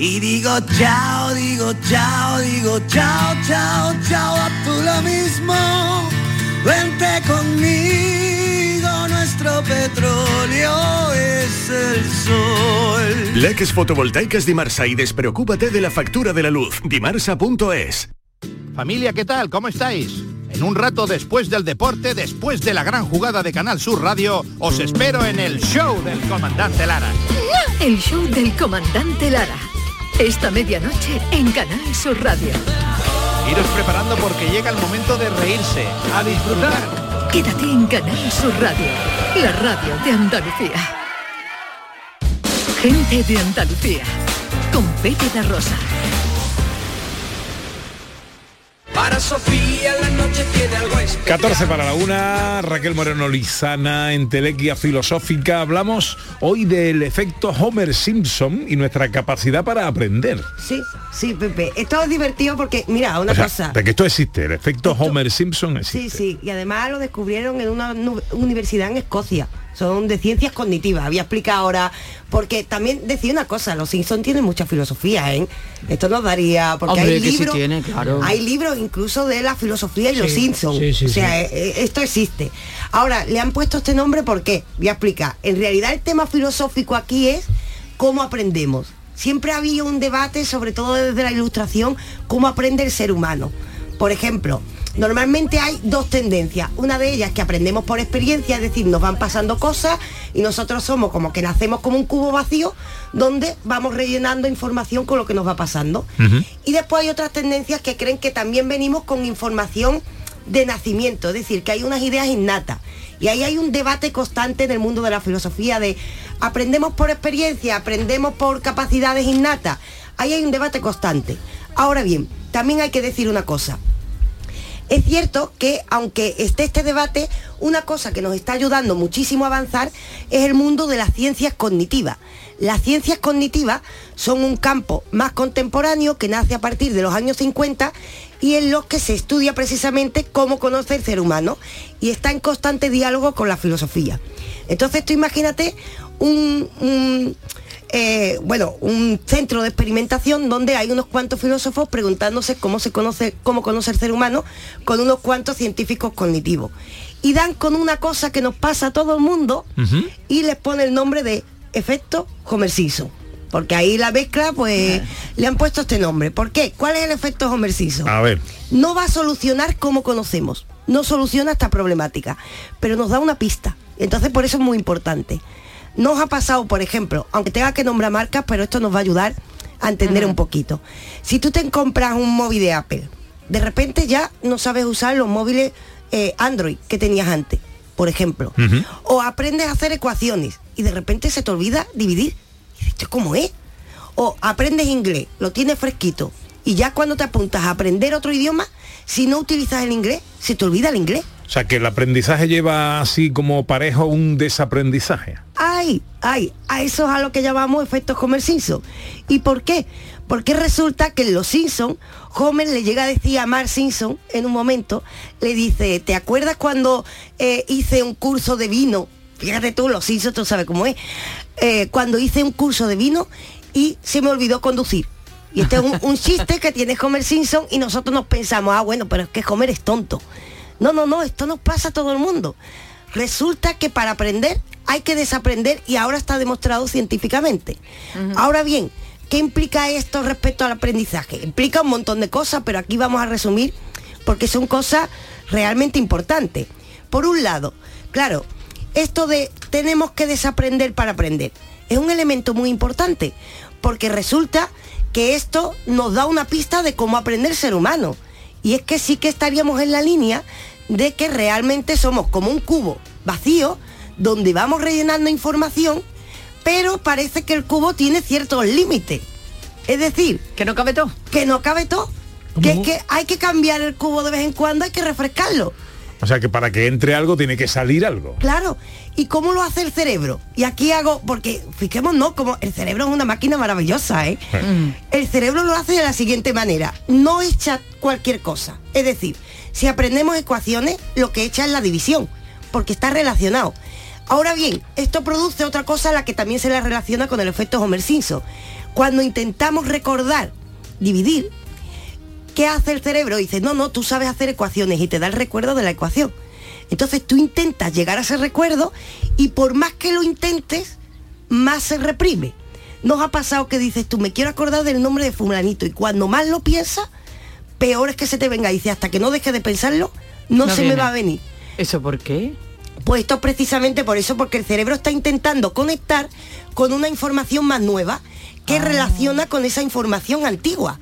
y digo chao, digo chao, digo chao, chao, chao, a tú lo mismo. Vente conmigo, nuestro petróleo es el sol. Leques fotovoltaicas Dimarsa y despreocúpate de la factura de la luz. Dimarsa.es. Familia, ¿qué tal? ¿Cómo estáis? En un rato después del deporte, después de la gran jugada de Canal Sur Radio, os espero en el show del comandante Lara. El show del comandante Lara. Esta medianoche en Canal Sur Radio. Iros preparando porque llega el momento de reírse, a disfrutar. Quédate en Canal Sur Radio, la radio de Andalucía. Gente de Andalucía, con Pepe da Rosa. Para Sofía la noche tiene algo especial. 14 para la una, Raquel Moreno Lizana, en Telequia Filosófica. Hablamos hoy del efecto Homer Simpson y nuestra capacidad para aprender. Sí, sí, Pepe. Esto es divertido porque, mira, una O sea, cosa. de que esto existe, el efecto Homer Simpson existe. Sí, sí, y además lo descubrieron en una universidad en Escocia. Son de ciencias cognitivas. Había explicado ahora, porque también decía una cosa, los Simpsons tienen mucha filosofía, ¿eh? Esto nos daría, porque Hombre, hay que sí libros, tiene, claro. hay libros incluso de la filosofía y los Sí, Simpsons. sí, sí, o sea, eh, eh, esto existe. Ahora, le han puesto este nombre, ¿por qué? Voy a explicar. En realidad el tema filosófico aquí es cómo aprendemos. Siempre había un debate, sobre todo desde la ilustración, cómo aprende el ser humano. Por ejemplo, normalmente hay dos tendencias. Una de ellas que aprendemos por experiencia, es decir, nos van pasando cosas y nosotros somos como que nacemos como un cubo vacío donde vamos rellenando información con lo que nos va pasando. Y después hay otras tendencias que creen que también venimos con información de nacimiento, es decir, que hay unas ideas innatas. Y ahí hay un debate constante en el mundo de la filosofía de aprendemos por experiencia, aprendemos por capacidades innatas. Ahí hay un debate constante. Ahora bien, también hay que decir una cosa. Es cierto que aunque esté este debate, una cosa que nos está ayudando muchísimo a avanzar es el mundo de las ciencias cognitivas. Las ciencias cognitivas son un campo más contemporáneo que nace a partir de los años 50 y en los que se estudia precisamente cómo conoce el ser humano y está en constante diálogo con la filosofía. Entonces tú imagínate un, un, eh, bueno, un centro de experimentación donde hay unos cuantos filósofos preguntándose cómo se conoce, cómo conoce el ser humano con unos cuantos científicos cognitivos. Y dan con una cosa que nos pasa a todo el mundo y les pone el nombre de efecto Homer Simpson. Porque ahí la mezcla, pues, le han puesto este nombre. ¿Por qué? ¿Cuál es el efecto Homer Simpson? A ver. no va a solucionar cómo conocemos, no soluciona esta problemática, pero nos da una pista. Entonces por eso es muy importante. Nos ha pasado, por ejemplo, aunque tenga que nombrar marcas, pero esto nos va a ayudar a entender un poquito. Si tú te compras un móvil de Apple, de repente ya no sabes usar los móviles eh, Android que tenías antes, por ejemplo. O aprendes a hacer ecuaciones y de repente se te olvida dividir. Y dices, ¿esto cómo es? O aprendes inglés, lo tienes fresquito. Y ya cuando te apuntas a aprender otro idioma, si no utilizas el inglés, se te olvida el inglés. O sea, que el aprendizaje lleva así como parejo un desaprendizaje. Ay, ay, a eso es a lo que llamamos efectos Homer Simpson. ¿Y por qué? Porque resulta que en Los Simpson, Homer le llega a decir a Mark Simpson en un momento, le dice, ¿te acuerdas cuando eh, hice un curso de vino? Fíjate tú, Los Simpson, tú sabes cómo es. Eh, cuando hice un curso de vino y se me olvidó conducir. Y este es un, un chiste que tiene Homer Simpson y nosotros nos pensamos, ah, bueno, pero es que Homer es tonto. No, no, no, esto nos pasa a todo el mundo. Resulta que para aprender hay que desaprender y ahora está demostrado científicamente. Ahora bien, ¿qué implica esto respecto al aprendizaje? Implica un montón de cosas, pero aquí vamos a resumir porque son cosas realmente importantes. Por un lado, claro, esto de tenemos que desaprender para aprender es un elemento muy importante porque resulta que esto nos da una pista de cómo aprender ser humano. Y es que sí que estaríamos en la línea de que realmente somos como un cubo vacío donde vamos rellenando información, pero parece que el cubo tiene ciertos límites. Es decir, que no cabe todo. Que no cabe todo. Que es que hay que cambiar el cubo de vez en cuando, hay que refrescarlo. O sea, que para que entre algo tiene que salir algo. Claro. ¿Y cómo lo hace el cerebro? Y aquí hago, porque fijémonos, como el cerebro es una máquina maravillosa, ¿eh? El cerebro lo hace de la siguiente manera. No echa cualquier cosa. Es decir, si aprendemos ecuaciones, lo que echa es la división, porque está relacionado. Ahora bien, esto produce otra cosa a la que también se la relaciona con el efecto Homer Simpson. Cuando intentamos recordar, dividir, ¿qué hace el cerebro? Dice, no, no, tú sabes hacer ecuaciones y te da el recuerdo de la ecuación. Entonces tú intentas llegar a ese recuerdo y por más que lo intentes, más se reprime. Nos ha pasado que dices tú, me quiero acordar del nombre de fulanito y cuando más lo piensas, peor es que se te venga. Dice, hasta que no dejes de pensarlo, no, No se viene. me va a venir. ¿Eso por qué? Pues esto es precisamente por eso, porque el cerebro está intentando conectar con una información más nueva que relaciona con esa información antigua.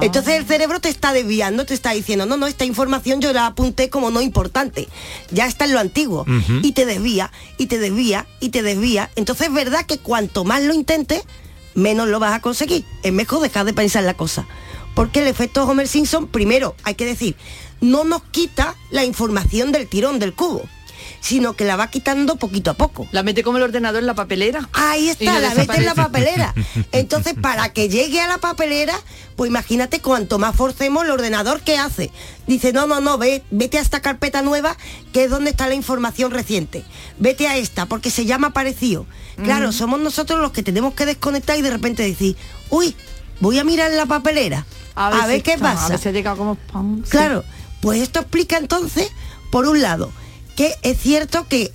Entonces el cerebro te está desviando, te está diciendo, no, no, esta información yo la apunté como no importante, ya está en lo antiguo. Y te desvía, y te desvía, y te desvía. Entonces es verdad que cuanto más lo intentes, menos lo vas a conseguir. Es mejor dejar de pensar la cosa. Porque el efecto Homer Simpson, primero, hay que decir, no nos quita la información del tirón del cubo, sino que la va quitando poquito a poco. La mete como el ordenador en la papelera. Ahí está, no la mete en la papelera. Entonces, para que llegue a la papelera, pues imagínate cuanto más forcemos el ordenador que hace. Dice, no, no, no, ve, vete a esta carpeta nueva, que es donde está la información reciente. Vete a esta, porque se llama parecido. Claro, somos nosotros los que tenemos que desconectar y de repente decir, uy, voy a mirar la papelera. A ver, si qué está- pasa. A ver si ha llegado como spam. sí. Claro, pues esto explica entonces, por un lado, es cierto que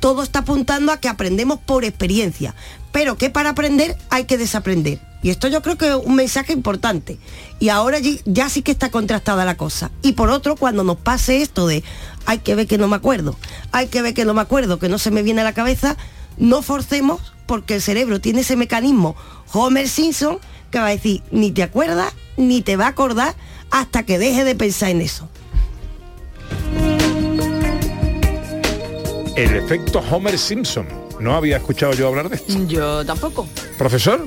todo está apuntando a que aprendemos por experiencia, pero que para aprender hay que desaprender. Y esto yo creo que es un mensaje importante. Y ahora ya sí que está contrastada la cosa. Y por otro, cuando nos pase esto de hay que ver que no me acuerdo, hay que ver que no me acuerdo, que no se me viene a la cabeza, no forcemos porque el cerebro tiene ese mecanismo Homer Simpson que va a decir ni te acuerdas ni te va a acordar hasta que deje de pensar en eso. El efecto Homer Simpson. No había escuchado yo hablar de esto. Yo tampoco. Profesor,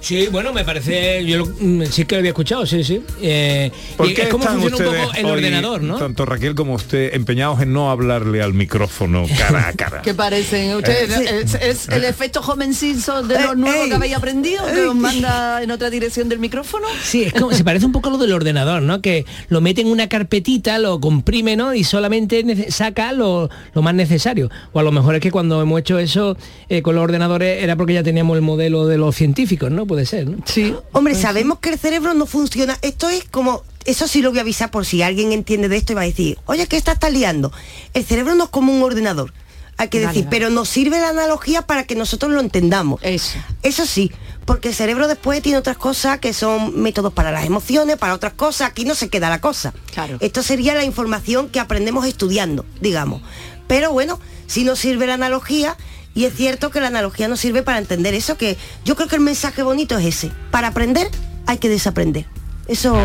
Sí, bueno, me parece, yo lo- mm, sí que lo había escuchado, sí, sí. Eh, ¿por y qué es como están funciona un poco el hoy, ordenador, ¿no? Tanto Raquel como usted empeñados en no hablarle al micrófono cara a cara. ¿Qué parecen ustedes? Eh, ¿Es, es el efecto Homer Simpson de lo nuevo que habéis aprendido? ¿Que os manda en otra dirección del micrófono? Sí, es como, se parece un poco a lo del ordenador, ¿no? Que lo mete en una carpetita, lo comprime, ¿no? Y solamente saca lo, lo más necesario. O a lo mejor es que cuando hemos hecho eso eh, con los ordenadores era porque ya teníamos el modelo de los científicos, ¿no? Puede ser, ¿no? Sí. Hombre, sabemos que el cerebro no funciona. Esto es como, eso sí lo voy a avisar por si alguien entiende de esto y va a decir, oye, ¿qué estás está liando? El cerebro no es como un ordenador. Hay que Vale, decir, vale. pero nos sirve la analogía para que nosotros lo entendamos. Eso. Eso sí, porque el cerebro después tiene otras cosas que son métodos para las emociones, para otras cosas. Aquí no se queda la cosa. Claro. Esto sería la información que aprendemos estudiando, digamos. Pero bueno, si nos sirve la analogía, y es cierto que la analogía nos sirve para entender eso, que yo creo que el mensaje bonito es ese. Para aprender hay que desaprender. Eso...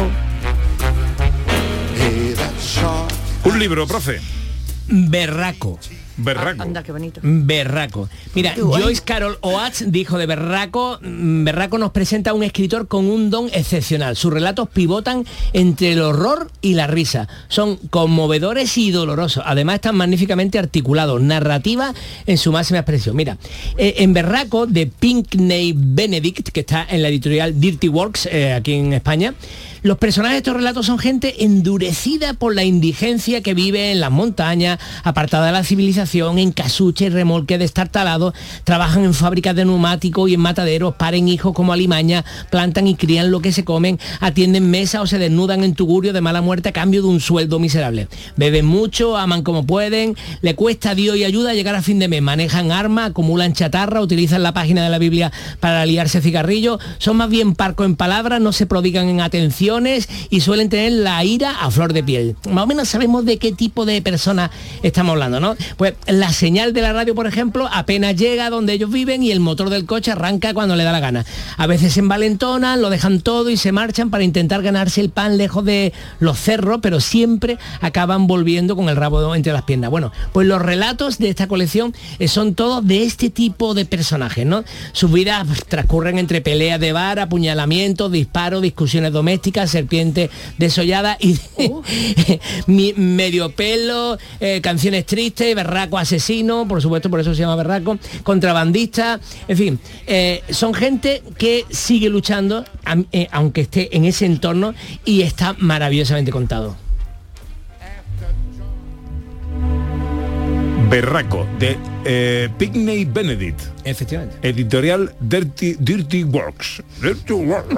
Un libro, profe. Berraco. Berraco. Anda, qué bonito. Berraco. Mira. Joyce Carol Oates dijo de Berraco, mm, Berraco nos presenta a un escritor con un don excepcional. Sus relatos pivotan entre el horror y la risa. Son conmovedores y dolorosos. Además están magníficamente articulados. Narrativa en su máxima expresión. Mira, eh, en Berraco de Pinkney Benedict, que está en la editorial Dirty Works, eh, aquí en España, los personajes de estos relatos son gente endurecida por la indigencia que vive en las montañas, apartada de la civilización, en casuche y remolque destartalados, trabajan en fábricas de neumáticos y en mataderos, paren hijos como alimaña, plantan y crían lo que se comen, atienden mesa o se desnudan en tugurio de mala muerte a cambio de un sueldo miserable. Beben mucho, aman como pueden, le cuesta a Dios y ayuda a llegar a fin de mes, manejan armas, acumulan chatarra, utilizan la página de la Biblia para liarse cigarrillos, son más bien parcos en palabras, no se prodigan en atención y suelen tener la ira a flor de piel. Más o menos sabemos de qué tipo de personas estamos hablando, ¿no? Pues la señal de la radio, por ejemplo, apenas llega donde ellos viven y el motor del coche arranca cuando le da la gana. A veces se envalentonan, lo dejan todo y se marchan para intentar ganarse el pan lejos de los cerros, pero siempre acaban volviendo con el rabo entre las piernas. Bueno, pues los relatos de esta colección eh, son todos de este tipo de personajes, ¿no? Sus vidas pues, transcurren entre peleas de bar, apuñalamientos, disparos, discusiones domésticas, serpiente desollada y mi- medio pelo, eh, canciones tristes, berraco asesino, por supuesto, por eso se llama berraco, contrabandista, en fin, eh, son gente que sigue luchando, eh, aunque esté en ese entorno y está maravillosamente contado. Berraco, de eh, Pickney Benedict. Efectivamente. Editorial Dirty, Dirty Works. Dirty Works.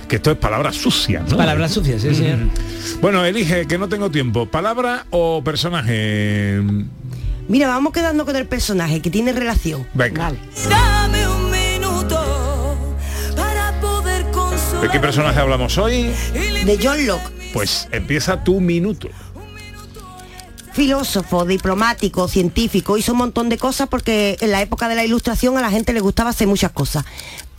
que esto es palabra sucia, ¿no? Palabras sucias, sí, señor. Bueno, elige, que no tengo tiempo. ¿Palabra o personaje? Mira, vamos quedando con el personaje que tiene relación. Venga. Dame un minuto para poder. ¿De qué personaje hablamos hoy? De John Locke. Pues empieza tu minuto. Filósofo, diplomático, científico, hizo un montón de cosas porque en la época de la ilustración a la gente le gustaba hacer muchas cosas.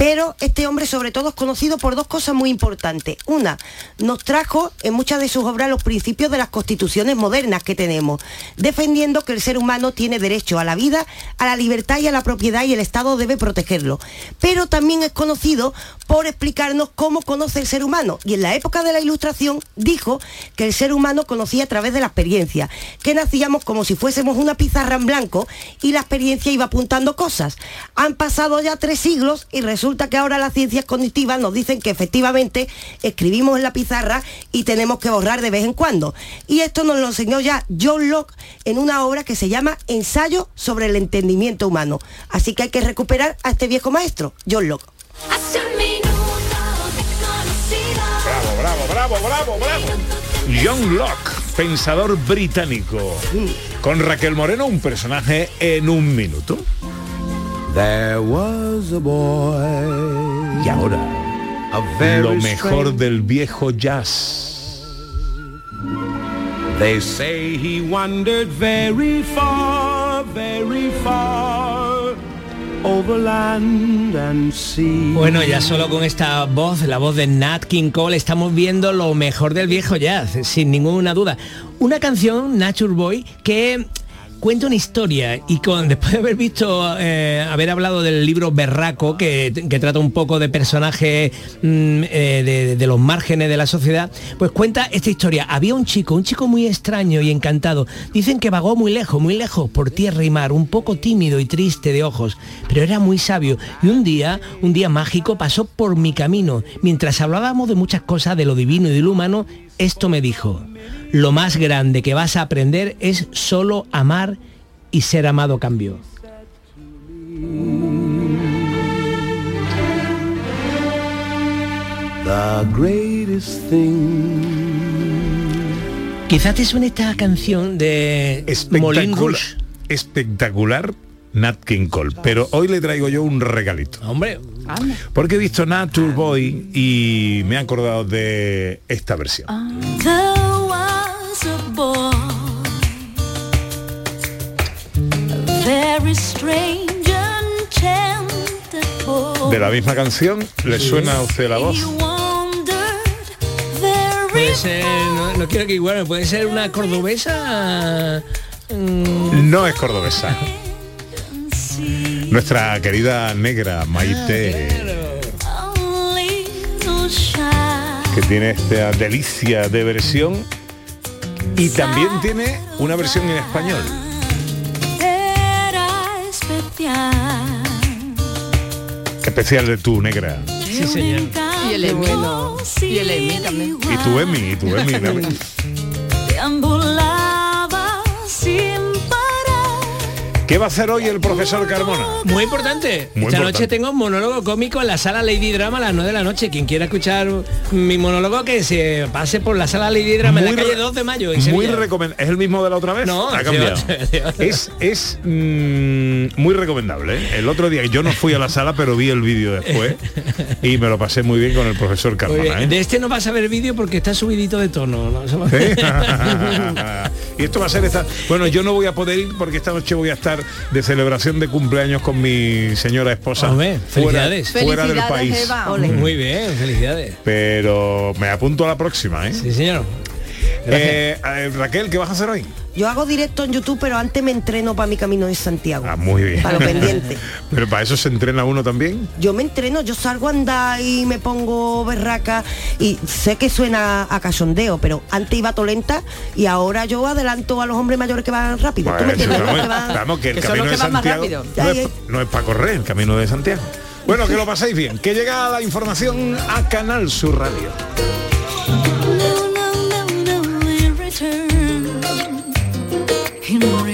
Pero este hombre sobre todo es conocido por dos cosas muy importantes. Una, nos trajo en muchas de sus obras los principios de las constituciones modernas que tenemos, defendiendo que el ser humano tiene derecho a la vida, a la libertad y a la propiedad y el Estado debe protegerlo. Pero también es conocido por explicarnos cómo conoce el ser humano. Y en la época de la ilustración dijo que el ser humano conocía a través de la experiencia, que nacíamos como si fuésemos una pizarra en blanco y la experiencia iba apuntando cosas. Han pasado ya tres siglos y resulta que ahora las ciencias cognitivas nos dicen que efectivamente escribimos en la pizarra y tenemos que borrar de vez en cuando. Y esto nos lo enseñó ya John Locke en una obra que se llama Ensayo sobre el entendimiento humano. Así que hay que recuperar a este viejo maestro, John Locke. Bravo, bravo, bravo, bravo. John Locke, pensador británico. Con Raquel Moreno, un personaje en un minuto. There was a boy. Y ahora, lo mejor del viejo jazz. They say he wandered very far, very far over land and sea. Bueno, ya solo con esta voz, la voz de Nat King Cole, estamos viendo lo mejor del viejo jazz, sin ninguna duda. Una canción, Nature Boy, que cuenta una historia y con después de haber visto, eh, haber hablado del libro Berraco, que, trata un poco de personajes mm, eh, de, de los márgenes de la sociedad, pues cuenta esta historia. Había un chico, un chico muy extraño y encantado. Dicen que vagó muy lejos, muy lejos, por tierra y mar, un poco tímido y triste de ojos, pero era muy sabio. Y un día, un día mágico, pasó por mi camino. Mientras hablábamos de muchas cosas, de lo divino y de lo humano, esto me dijo, lo más grande que vas a aprender es solo amar y ser amado cambio. The greatest thing. Quizás te suene esta canción de Rouge. espectacular Nat King Cole. Pero hoy le traigo yo un regalito. Hombre. Porque he visto Nature Boy y me he acordado de esta versión. De la misma canción, ¿le suena a usted la voz? Puede ser, no, no quiero que igual, puede ser una cordobesa No es cordobesa. Nuestra querida negra Maite, que tiene esta delicia de versión y también tiene una versión en español. Era especial. Especial de tu negra. Sí, señor. Y el Emi. Y el Emi también. Y tu Emi, y tu Emi. ¿Qué va a hacer hoy el profesor Carmona? Muy importante. Muy Esta importante. noche tengo un monólogo cómico en la sala Lady Drama a las 9 de la noche. Quien quiera escuchar mi monólogo que se pase por la sala Lady Drama en Muy la calle re- 2 de mayo. en Muy recomendable. ¿Es el mismo de la otra vez? No, ha cambiado. otro, de otro. Es, es mm, muy recomendable. ¿eh? El otro día yo no fui a la sala, pero vi el vídeo después y me lo pasé muy bien con el profesor Carmona. ¿eh? De este no vas a ver vídeo porque está subidito de tono. ¿no? ¿Sí? y esto va a ser esta. Bueno, yo no voy a poder ir porque esta noche voy a estar de celebración de cumpleaños con mi señora esposa. Hombre, fuera, felicidades. fuera del Felicidades, país. Eva. Muy bien, felicidades. Pero me apunto a la próxima, ¿eh? Sí, señor. Eh, eh, Raquel, ¿qué vas a hacer hoy? Yo hago directo en YouTube, pero antes me entreno para mi camino de Santiago. Ah, muy bien. Para lo pendiente. Pero para eso se entrena uno también. Yo me entreno, yo salgo a andar y me pongo berraca y sé que suena a cachondeo, pero antes iba tolenta y ahora yo adelanto a los hombres mayores que van rápido. ¿Tú me vamos, Que van- vamos, que el que son camino de que van más Santiago rápido. no es, no es para correr el camino de Santiago. Bueno, que lo paséis bien. Que llega la información a Canal Sur Radio. Return. In.